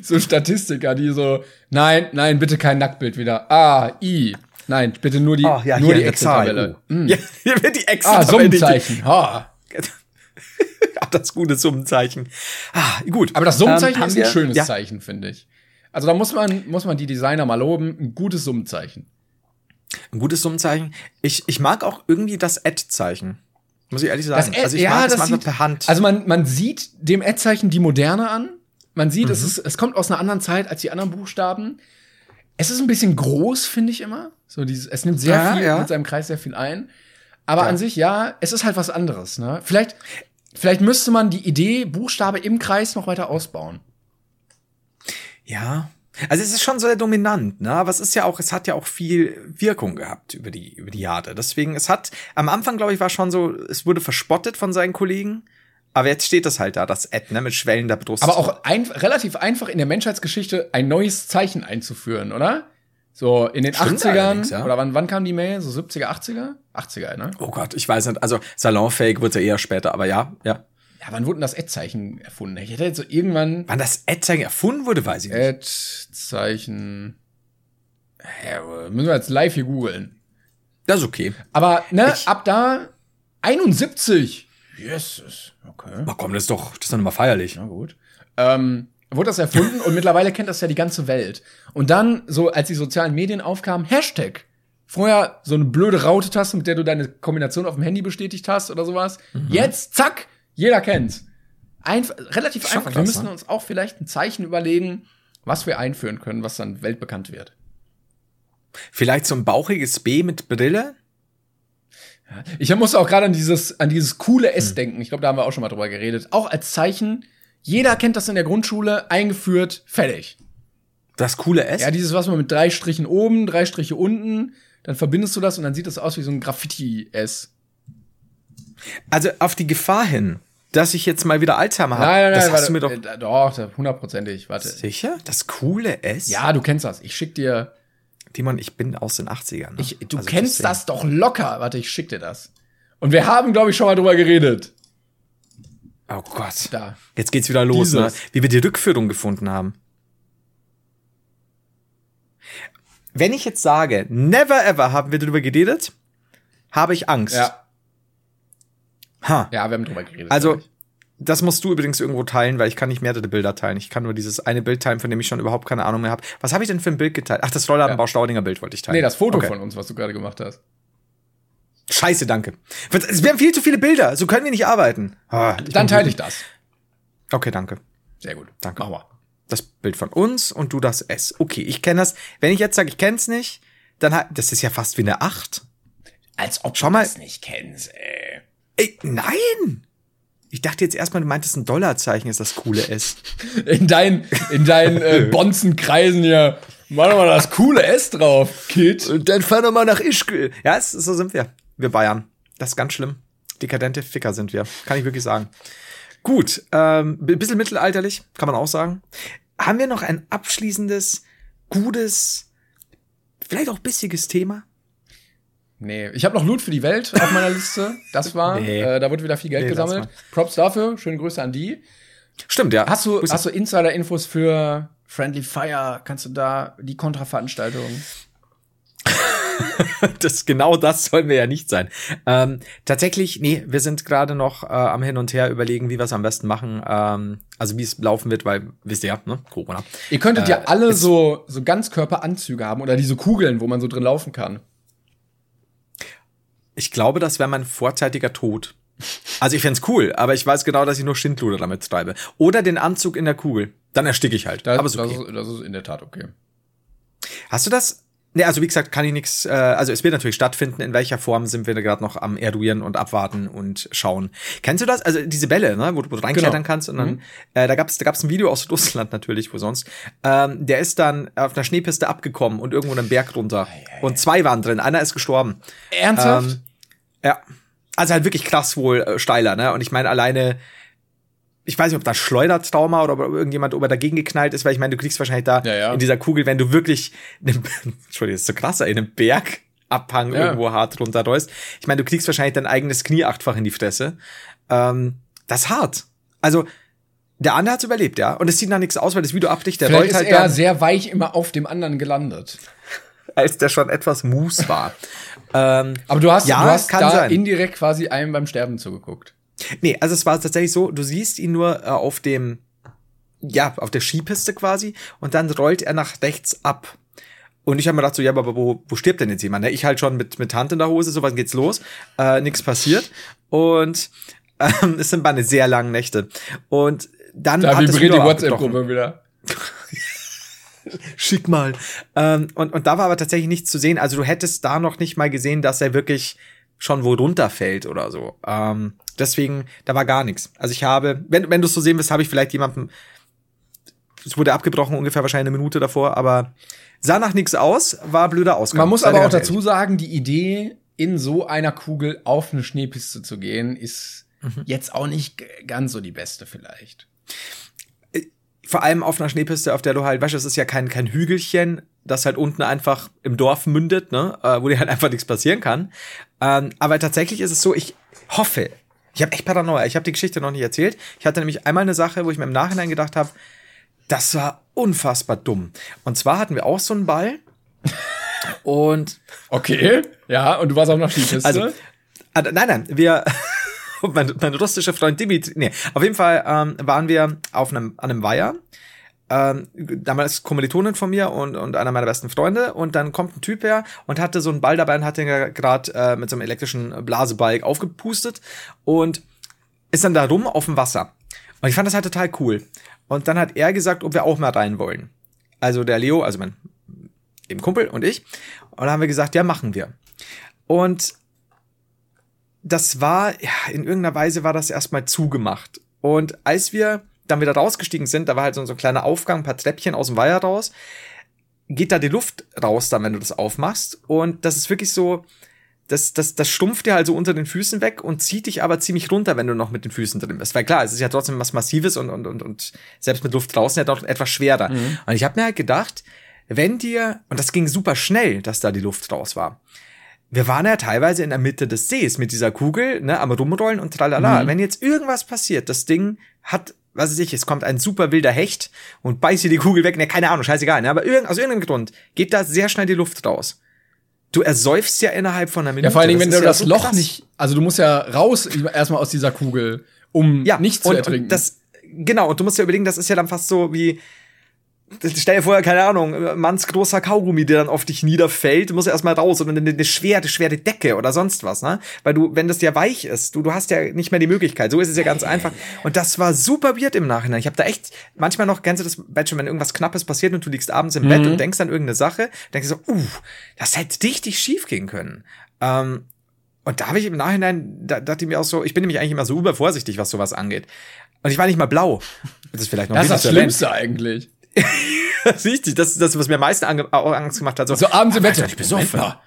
So Statistiker, die so, nein, nein, bitte kein Nacktbild wieder. Ah, I. Nein, bitte nur die, Ah, ja, nur hier die. Excel-Tabelle. Oh. Mm. Ja, hier wird die excel Ah, Summenzeichen. Ha. Ach, das gute Summenzeichen. Ah, gut. Aber das Summenzeichen Ähm, ist ein schönes ja, Zeichen, finde ich. Also da muss man, muss man die Designer mal loben. Ein gutes Summenzeichen. Ein gutes Summenzeichen. Ich, ich mag auch irgendwie das Ad-Zeichen. Muss ich ehrlich sagen. Ad- also ich mag das manchmal per Hand. Also man, man sieht dem Ad-Zeichen die Moderne an. Man sieht, Mhm. es, ist, es kommt aus einer anderen Zeit als die anderen Buchstaben. Es ist ein bisschen groß, finde ich immer. So dieses, es nimmt sehr Ja, viel ja. mit seinem Kreis sehr viel ein. Aber Ja. an sich, ja, es ist halt was anderes, ne? Vielleicht, vielleicht müsste man die Idee Buchstabe im Kreis noch weiter ausbauen. Ja. Also es ist schon sehr dominant, ne? Aber es ist ja auch, es hat ja auch viel Wirkung gehabt über die, über die Jahre. Deswegen, es hat, am Anfang, glaube ich, war schon so, es wurde verspottet von seinen Kollegen. Aber jetzt steht das halt da, das Ad, ne, mit schwellender Brust. Aber auch ein, relativ einfach in der Menschheitsgeschichte ein neues Zeichen einzuführen, oder? So in den Stimmt 80ern, allerdings, ja. oder wann, wann kam die Mail? So 70er, 80er? 80er, ne? Oh Gott, ich weiß nicht. Also salonfähig wird er eher später, aber ja, ja. Ja, wann wurde denn das Ad-Zeichen erfunden? Ich hätte jetzt so irgendwann Wann das Ad-Zeichen erfunden wurde, weiß ich nicht. Ad-Zeichen. Ja, müssen wir jetzt live hier googeln. Das ist okay. Aber, ne, Ich- ab da 71. Jesus. Okay. Na komm, das ist doch, das ist doch nochmal feierlich. Na gut. Ähm, wurde das erfunden und mittlerweile kennt das ja die ganze Welt. Und dann, so als die sozialen Medien aufkamen, Hashtag. Vorher so eine blöde Raute-Taste, mit der du deine Kombination auf dem Handy bestätigt hast oder sowas. Mhm. Jetzt, zack, jeder kennt's. Einf relativ einfach. wir krass, müssen ne? uns auch vielleicht ein Zeichen überlegen, was wir einführen können, was dann weltbekannt wird. Vielleicht so ein bauchiges B mit Brille? Ich muss auch gerade an dieses, an dieses coole Hm. S denken. Ich glaube, da haben wir auch schon mal drüber geredet. Auch als Zeichen. Jeder kennt das in der Grundschule, eingeführt, fertig. Das coole S? Ja, dieses, was man mit drei Strichen oben, drei Striche unten, dann verbindest du das und dann sieht das aus wie so ein Graffiti-S. Also auf die Gefahr hin, dass ich jetzt mal wieder Alzheimer habe. Nein, nein, das nein, hast warte, du mir doch. äh, doch, hundertprozentig, warte. Sicher? Das coole S? Ja, du kennst das. Ich schick dir, Timon, ich bin aus den 80ern. Ne? ich, du Also kennst deswegen. das doch locker. Warte, ich schick dir das. Und wir haben, glaube ich, schon mal drüber geredet. Oh Gott. Da. Jetzt geht's wieder los, ne? Wie wir die Rückführung gefunden haben. Wenn ich jetzt sage, never ever haben wir darüber geredet, habe ich Angst. Ja, Ha. ja, wir haben drüber geredet. Also, das musst du übrigens irgendwo teilen, weil ich kann nicht mehrere Bilder teilen. Ich kann nur dieses eine Bild teilen, von dem ich schon überhaupt keine Ahnung mehr habe. Was habe ich denn für ein Bild geteilt? Ach, das Rollladenbau Staudinger Bild wollte ich teilen. Nee, das Foto Okay. von uns, was du gerade gemacht hast. Scheiße, danke. Es werden viel zu viele Bilder. So können wir nicht arbeiten. Ah, Dann teile ich das. Okay, danke. Sehr gut. Danke. Mach mal. Das Bild von uns und du das S. Okay, ich kenne das. Wenn ich jetzt sage, ich kenne es nicht, dann hat, das ist ja fast wie eine 8. Als ob Schau du mal. das nicht kennst, ey. Ey, nein! Ich dachte jetzt erstmal, du meintest ein Dollarzeichen ist das coole S. In deinen, in deinen äh, Bonzenkreisen hier. Mach doch mal das coole S drauf, Kid. Und dann fahr doch mal nach Ischgl. Ja, es, so sind wir. Wir Bayern. Das ist ganz schlimm. Dekadente Ficker sind wir. Kann ich wirklich sagen. Gut, ähm, ein bisschen mittelalterlich, kann man auch sagen. Haben wir noch ein abschließendes, gutes, vielleicht auch bissiges Thema? Nee, ich habe noch Loot für die Welt auf meiner Liste. Das war, Nee. äh, da wird wieder viel Geld Nee, gesammelt. Props dafür, schöne Grüße an die. Stimmt, ja. Hast du, hast du Insider-Infos für Friendly Fire? Kannst du da die Kontraveranstaltung? das genau das sollen wir ja nicht sein. Ähm, tatsächlich, nee, wir sind gerade noch äh, am Hin und Her überlegen, wie wir es am besten machen. Ähm, also wie es laufen wird, weil wisst ihr ja, ne, Corona. Ihr könntet Äh, ja alle so, so Ganzkörperanzüge haben oder diese Kugeln, wo man so drin laufen kann. Ich glaube, das wäre mein vorzeitiger Tod. Also ich fänd's cool, aber ich weiß genau, dass ich nur Schindluder damit treibe. Oder den Anzug in der Kugel. Dann ersticke ich halt. Das, aber ist okay. das, ist, das ist in der Tat okay. Hast du das? Ne, also wie gesagt, kann ich nichts. Äh, also es wird natürlich stattfinden. In welcher Form sind wir gerade noch am eruieren und abwarten und schauen. Kennst du das? Also diese Bälle, ne, wo, du- du reinklettern Genau. kannst und dann. Mhm. Äh, da gab's da gab's ein Video aus Russland natürlich, wo sonst. Ähm, der ist dann auf einer Schneepiste abgekommen und irgendwo einen Berg runter. Und zwei waren drin. Einer ist gestorben. Ernsthaft? Ähm, ja. Also halt wirklich krass wohl äh, steiler, ne? Und ich meine alleine, ich weiß nicht, ob das Schleudertrauma oder ob irgendjemand ob er dagegen geknallt ist, weil ich meine, du kriegst wahrscheinlich da Ja, ja. in dieser Kugel, wenn du wirklich, einen, Entschuldigung, das ist so krass, in einem Bergabhang Ja. irgendwo hart runterrollst. Ich meine, du kriegst wahrscheinlich dein eigenes Knie achtfach in die Fresse. Ähm, das ist hart. Also, der andere hat's überlebt, ja. Und es sieht nach nichts aus, weil das Video abdicht, der Vielleicht rollt ist halt er dann, sehr weich immer auf dem anderen gelandet. als der schon etwas Mus war. ähm, Aber du hast, Ja, du hast da sein. indirekt quasi einem beim Sterben zugeguckt. Nee, also es war tatsächlich so, du siehst ihn nur äh, auf dem, ja, auf der Skipiste quasi und dann rollt er nach rechts ab. Und ich habe mir gedacht so, ja, aber wo, wo stirbt denn jetzt jemand? Ne? Ich halt schon mit, mit Hand in der Hose, so was geht's los, äh, nichts passiert. Und ähm, es sind meine sehr langen Nächte. Und dann Da vibriert die. WhatsApp-Gruppe wieder. Schick mal. Ähm, und, und da war aber tatsächlich nichts zu sehen. Also du hättest da noch nicht mal gesehen, dass er wirklich schon wo runterfällt oder so. Ähm, deswegen, da war gar nichts. Also ich habe, wenn, wenn du es so sehen willst, habe ich vielleicht jemanden, es wurde abgebrochen ungefähr wahrscheinlich eine Minute davor, aber sah nach nichts aus, war blöder Ausgang. Man muss aber auch dazu sagen, die Idee, in so einer Kugel auf eine Schneepiste zu gehen, ist Mhm. jetzt auch nicht ganz so die beste vielleicht. vor allem auf einer Schneepiste, auf der du halt, weißt du, es ist ja kein, kein Hügelchen, das halt unten einfach im Dorf mündet, ne, äh, wo dir halt einfach nichts passieren kann. Ähm, aber tatsächlich ist es so, ich hoffe, ich habe echt Paranoia, ich habe die Geschichte noch nicht erzählt. Ich hatte nämlich einmal eine Sache, wo ich mir im Nachhinein gedacht habe, das war unfassbar dumm. Und zwar hatten wir auch so einen Ball und Okay, ja, und du warst auf einer Skipiste. also, ah, nein, nein, wir, mein, mein russischer Freund Dimitri, nee, auf jeden Fall ähm, waren wir auf einem, an einem Weiher. Ähm, damals Kommilitonin von mir und, und einer meiner besten Freunde und dann kommt ein Typ her und hatte so einen Ball dabei und hat den gerade äh, mit so einem elektrischen Blasebalg aufgepustet und ist dann da rum auf dem Wasser. Und ich fand das halt total cool. Und dann hat er gesagt, ob wir auch mal rein wollen. Also der Leo, also mein eben Kumpel und ich. Und dann haben wir gesagt, ja, machen wir. Und das war, ja, in irgendeiner Weise war das erstmal zugemacht. Und als wir dann wieder rausgestiegen sind, da war halt so so ein kleiner Aufgang, ein paar Treppchen aus dem Weiher raus, geht da die Luft raus dann, wenn du das aufmachst. Und das ist wirklich so, das, das, das stumpft dir halt so unter den Füßen weg und zieht dich aber ziemlich runter, wenn du noch mit den Füßen drin bist. Weil klar, es ist ja trotzdem was Massives und, und, und, und selbst mit Luft draußen ja doch etwas schwerer. Und ich habe mir halt gedacht, wenn dir, und das ging super schnell, dass da die Luft raus war. Wir waren ja teilweise in der Mitte des Sees mit dieser Kugel, ne, am Rumrollen und tralala. Wenn jetzt irgendwas passiert, das Ding hat, was weiß ich, es kommt ein super wilder Hecht und beißt dir die Kugel weg, ne, keine Ahnung, scheißegal, ne, aber irgend, aus irgendeinem Grund geht da sehr schnell die Luft raus. Du ersäufst ja innerhalb von einer Minute. ja, vor allen Dingen, wenn du ja das so Loch krass. nicht, also du musst ja raus erstmal aus dieser Kugel, um ja, nicht zu und, ertrinken. Und das, genau, und du musst dir überlegen, das ist ja dann fast so wie, stell dir vor, keine Ahnung, manns großer Kaugummi, der dann auf dich niederfällt, du musst ja erstmal raus oder eine, eine schwere, schwere Decke oder sonst was, ne? Weil du, wenn das ja weich ist, du, du hast ja nicht mehr die Möglichkeit. So ist es ja ganz einfach. Und das war super weird im Nachhinein. Ich habe da echt, manchmal noch, kennst du das, du, wenn irgendwas Knappes passiert und du liegst abends im Bett und denkst an irgendeine Sache, denkst du so, uh, das hätte richtig schief gehen können. Ähm, und da habe ich im Nachhinein, da dachte ich mir auch so, ich bin nämlich eigentlich immer so übervorsichtig, was sowas angeht. Und ich war nicht mal blau. Das ist vielleicht noch das ist das. Schlimmste eigentlich. Richtig, das ist das, was mir am meisten Angst gemacht hat. So, So abends im Bett. Ich besoffen. Moment mal.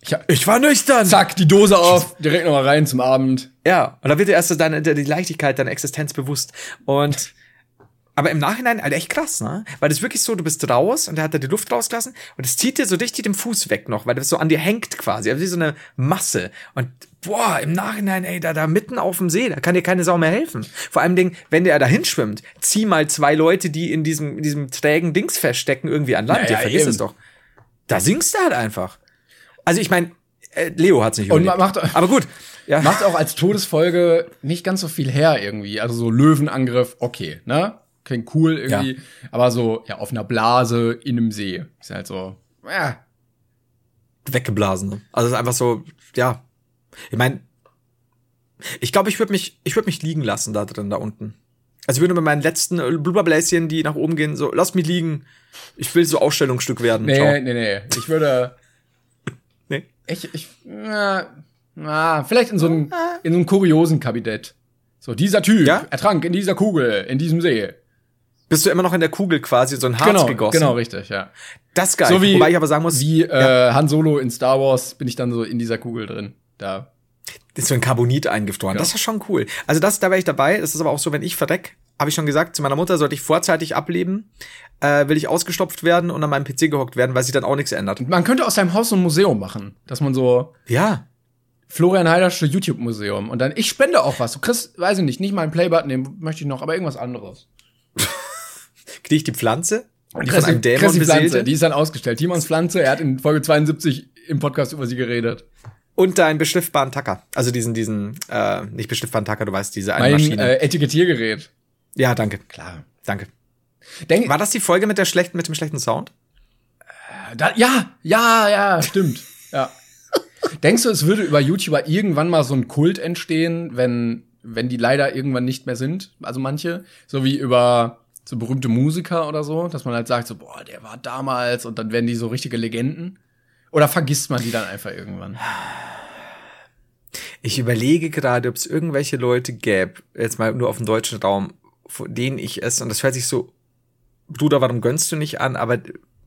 Ich Ich war nüchtern. zack, die Dose auf, direkt nochmal rein zum Abend. Ja, und da wird dir erst deine, die Leichtigkeit deiner Existenz bewusst. Und aber im Nachhinein, halt echt krass, ne? Weil das ist wirklich so, du bist raus und er hat da die Luft rausgelassen und es zieht dir so dicht den Fuß weg noch, weil das so an dir hängt quasi. Also wie so eine Masse. Und boah, im Nachhinein, ey, da, da mitten auf dem See, da kann dir keine Sau mehr helfen. Vor allem, wenn der da hinschwimmt, zieh mal zwei Leute, die in diesem, in diesem trägen Dings feststecken, irgendwie an Land. Ja, Ja, ja, vergiss eben. es doch. Da singst du halt einfach. Also ich meine, äh, Leo hat's nicht Und überlebt. macht- Aber gut. Ja. Macht auch als Todesfolge nicht ganz so viel her irgendwie. Also so Löwenangriff, okay, ne? Klingt cool irgendwie. Aber so, ja, auf einer Blase in einem See. Ist halt so, ja. weggeblasen. ne? Also es ist einfach so, ja. Ich meine, ich glaube, ich würde mich, ich würde mich liegen lassen da drin, da unten. Also ich würde mit meinen letzten äh, Blubberbläschen, die nach oben gehen, so, lass mich liegen. Ich will so Ausstellungsstück werden. Nee, Ciao. nee, nee. Ich würde, Nee. ich, ich, na, na, vielleicht in so einem, in so einem kuriosen Kabinett. So, dieser Typ Ja? ertrank in dieser Kugel, in diesem See. Bist du immer noch in der Kugel quasi, so ein Harz Genau, gegossen. genau, richtig, ja. Das ist geil. So wie, Wobei ich aber sagen muss, wie äh, Han Solo in Star Wars bin ich dann so in dieser Kugel drin. Da. das ist so ein Carbonit eingefroren. Das ist schon cool. Also das, da wäre ich dabei. Das ist aber auch so, wenn ich verreck, habe ich schon gesagt, zu meiner Mutter sollte ich vorzeitig ableben, äh, will ich ausgestopft werden und an meinem PC gehockt werden, weil sich dann auch nichts ändert. Man könnte aus seinem Haus so ein Museum machen, dass man so Ja. Florian Heidersche YouTube Museum und dann ich spende auch was. Du kriegst, weiß ich nicht, nicht mal einen Playbutton, den möchte ich noch, aber irgendwas anderes. Kriege ich die Pflanze? Die Chrissy- von einem Dämon Chrissy Pflanze, die ist dann ausgestellt. Timons Pflanze, er hat in Folge 72 im Podcast über sie geredet. Und deinen beschriftbaren Tacker. Also diesen, diesen, äh, nicht beschriftbaren Tacker, du weißt, diese eine Mein Maschine. äh, Etikettiergerät. ja, danke. Klar. Danke. Denk, War das die Folge mit der schlechten, mit dem schlechten Sound? da, ja, ja, ja, stimmt. ja. Denkst du, es würde über YouTuber irgendwann mal so ein Kult entstehen, wenn, wenn die leider irgendwann nicht mehr sind? Also manche, so wie über so berühmte Musiker oder so, dass man halt sagt, so, boah, der war damals und dann werden die so richtige Legenden? Oder vergisst man die dann einfach irgendwann? Ich überlege gerade, ob es irgendwelche Leute gäbe, jetzt mal nur auf dem deutschen Raum, von denen ich es, und das hört sich so, Bruder, warum gönnst du nicht an, aber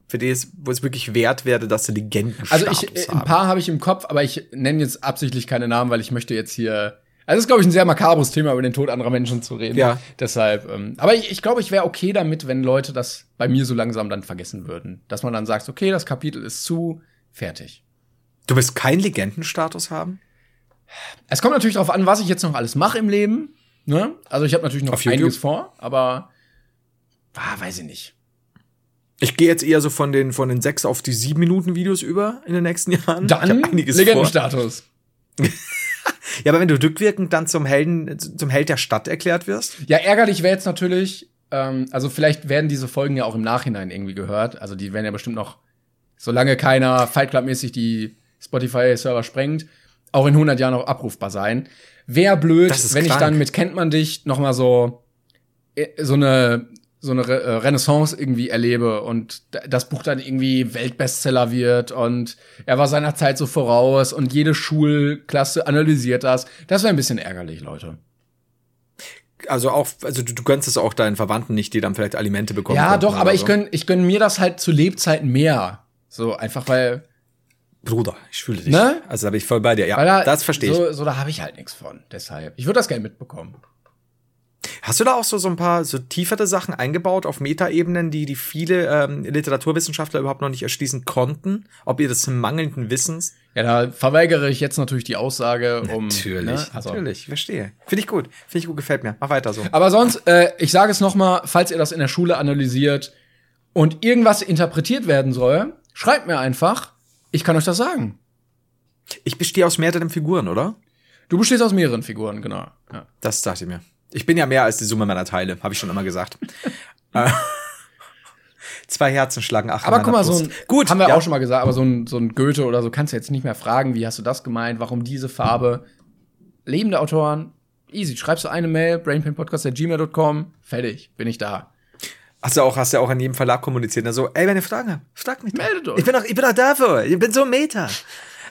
für die es, wo es wirklich wert wäre, dass du Legenden Also ich, äh, ein paar habe ich im Kopf, aber ich nenne jetzt absichtlich keine Namen, weil ich möchte jetzt hier. Also es ist, glaube ich, ein sehr makabres Thema, über den Tod anderer Menschen zu reden. Ja. Deshalb, ähm, aber ich, ich glaube, ich wäre okay damit, wenn Leute das bei mir so langsam dann vergessen würden. Dass man dann sagt, okay, das Kapitel ist zu, fertig. Du willst keinen Legendenstatus haben? Es kommt natürlich darauf an, was ich jetzt noch alles mache im Leben. Ne? Also ich habe natürlich noch Auf YouTube? einiges vor, aber ah, weiß ich nicht. Ich gehe jetzt eher so von den, von den sechs auf die sieben Minuten Videos über in den nächsten Jahren. Dann. Legendenstatus. Ja, aber wenn du rückwirkend dann zum Helden, zum Held der Stadt erklärt wirst, Ja, ärgerlich wäre jetzt natürlich, ähm, also vielleicht werden diese Folgen ja auch im Nachhinein irgendwie gehört. Also die werden ja bestimmt noch, solange keiner Fight Club-mäßig die Spotify-Server sprengt, auch in 100 Jahren noch abrufbar sein. Wäre blöd, wenn ich krank. dann mit Kennt man dich noch mal so äh, so eine so eine Re äh, Renaissance irgendwie erlebe und das Buch dann irgendwie Weltbestseller wird und er war seiner Zeit so voraus und jede Schulklasse analysiert das. Das wäre ein bisschen ärgerlich, Leute. also auch, also du, du gönnst es auch deinen Verwandten nicht, die dann vielleicht Alimente bekommen. Ja, doch, aber ich so. gönn, ich gönn mir das halt zu Lebzeiten mehr. So einfach weil, Bruder, ich fühle dich. Ne? Also da bin ich voll bei dir. Ja, da, das verstehe ich. so, So, da habe ich halt nichts von. Deshalb, ich würde das gerne mitbekommen. Hast du da auch so, so ein paar so tiefere Sachen eingebaut auf Metaebenen, die, die viele ähm, Literaturwissenschaftler überhaupt noch nicht erschließen konnten? Ob ihr das mangelnden Wissens? Ja, da verweigere ich jetzt natürlich die Aussage um. ne, also. natürlich, verstehe. Finde ich gut. Finde ich gut, gefällt mir. Mach weiter so. Aber sonst, äh, ich sage es noch mal, falls ihr das in der Schule analysiert und irgendwas interpretiert werden soll, schreibt mir einfach. Ich kann euch das sagen. Ich bestehe aus mehreren Figuren, oder? Du bestehst aus mehreren Figuren, genau. Ja. Das dachte ich mir. Ich bin ja mehr als die Summe meiner Teile, habe ich schon immer gesagt. Äh, Zwei Herzen schlagen acht. Aber guck mal, so Brust. ein, gut, haben wir ja. auch schon mal gesagt, aber so ein, so ein Goethe oder so kannst du jetzt nicht mehr fragen, wie hast du das gemeint, warum diese Farbe? Lebende Autoren, easy, schreibst du eine Mail, brainpainpodcast.gmail.com, fertig, bin ich da. Hast du auch, hast du auch an jedem Verlag kommuniziert. Also, ey, wenn ihr Fragen habt, fragt mich. Meldet euch. Ich bin doch, ich bin doch dafür. Ich bin so ein Meta.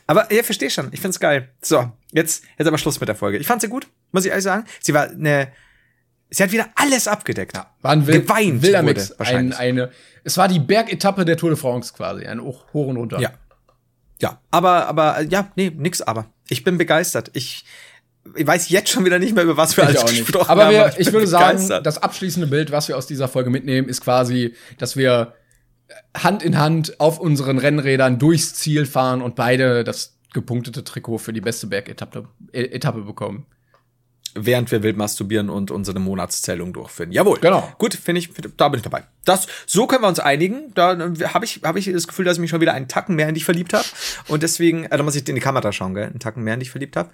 Aber ihr versteht schon. Ich find's geil. So, jetzt, jetzt aber Schluss mit der Folge. Ich fand sie gut, muss ich ehrlich sagen. Sie war eine, sie hat wieder alles abgedeckt. War ein wild, Geweint wilder wurde Mix. Ein, eine, es war die Bergetappe der Tour de France quasi, ein hoch, hoch und runter. Ja. Ja, aber, aber, ja, nee, nix aber. Ich bin begeistert. Ich, ich weiß jetzt schon wieder nicht mehr, über was wir Ich alles gesprochen Aber haben. wir, ich, bin würde sagen, begeistert. das abschließende Bild, was wir aus dieser Folge mitnehmen, ist quasi, dass wir Hand in Hand auf unseren Rennrädern durchs Ziel fahren und beide das gepunktete Trikot für die beste Bergetappe äh, Etappe bekommen. während wir wild masturbieren und unsere Monatszählung durchführen. Jawohl. Genau. Gut, finde ich, da bin ich dabei. Das, so können wir uns einigen. Da habe ich, habe ich das Gefühl, dass ich mich schon wieder einen Tacken mehr in dich verliebt habe. Und deswegen, äh, da muss ich in die Kamera schauen, gell? Einen Tacken mehr in dich verliebt habe.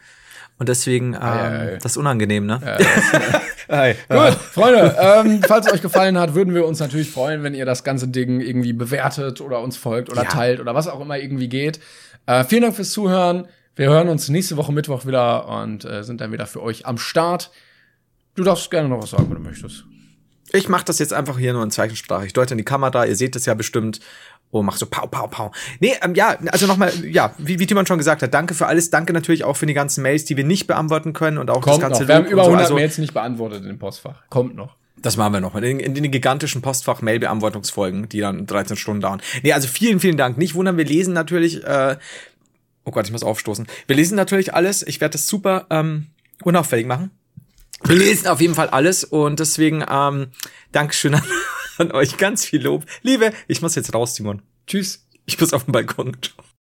Und deswegen, ähm, ei, ei. das ist unangenehm, ne? Ei. Gut, Freunde, ähm, falls es euch gefallen hat, würden wir uns natürlich freuen, wenn ihr das ganze Ding irgendwie bewertet oder uns folgt oder Ja. teilt oder was auch immer irgendwie geht. Äh, vielen Dank fürs Zuhören. Wir hören uns nächste Woche Mittwoch wieder und äh, sind dann wieder für euch am Start. Du darfst gerne noch was sagen, wenn du möchtest. Ich mache das jetzt einfach hier nur in Zeichensprache. Ich deute in die Kamera, ihr seht es ja bestimmt. Oh, mach so pau, pau, pau. Nee, ähm, ja, also nochmal, ja, wie, wie Timon schon gesagt hat, danke für alles. Danke natürlich auch für die ganzen Mails, die wir nicht beantworten können und auch Kommt das ganze noch. Wir haben über und so. 100 Also, Mails nicht beantwortet im Postfach. Kommt noch. Das machen wir noch in, in den gigantischen Postfach-Mail-Beantwortungsfolgen, die dann 13 Stunden dauern. Nee, also vielen, vielen Dank. Nicht wundern, wir lesen natürlich, äh, oh Gott, ich muss aufstoßen. Wir lesen natürlich alles. Ich werde das super ähm, unauffällig machen. Wir lesen auf jeden Fall alles und deswegen ähm, Dankeschön an, an euch. Ganz viel Lob. Liebe, ich muss jetzt raus, Timon. Tschüss. Ich muss auf den Balkon.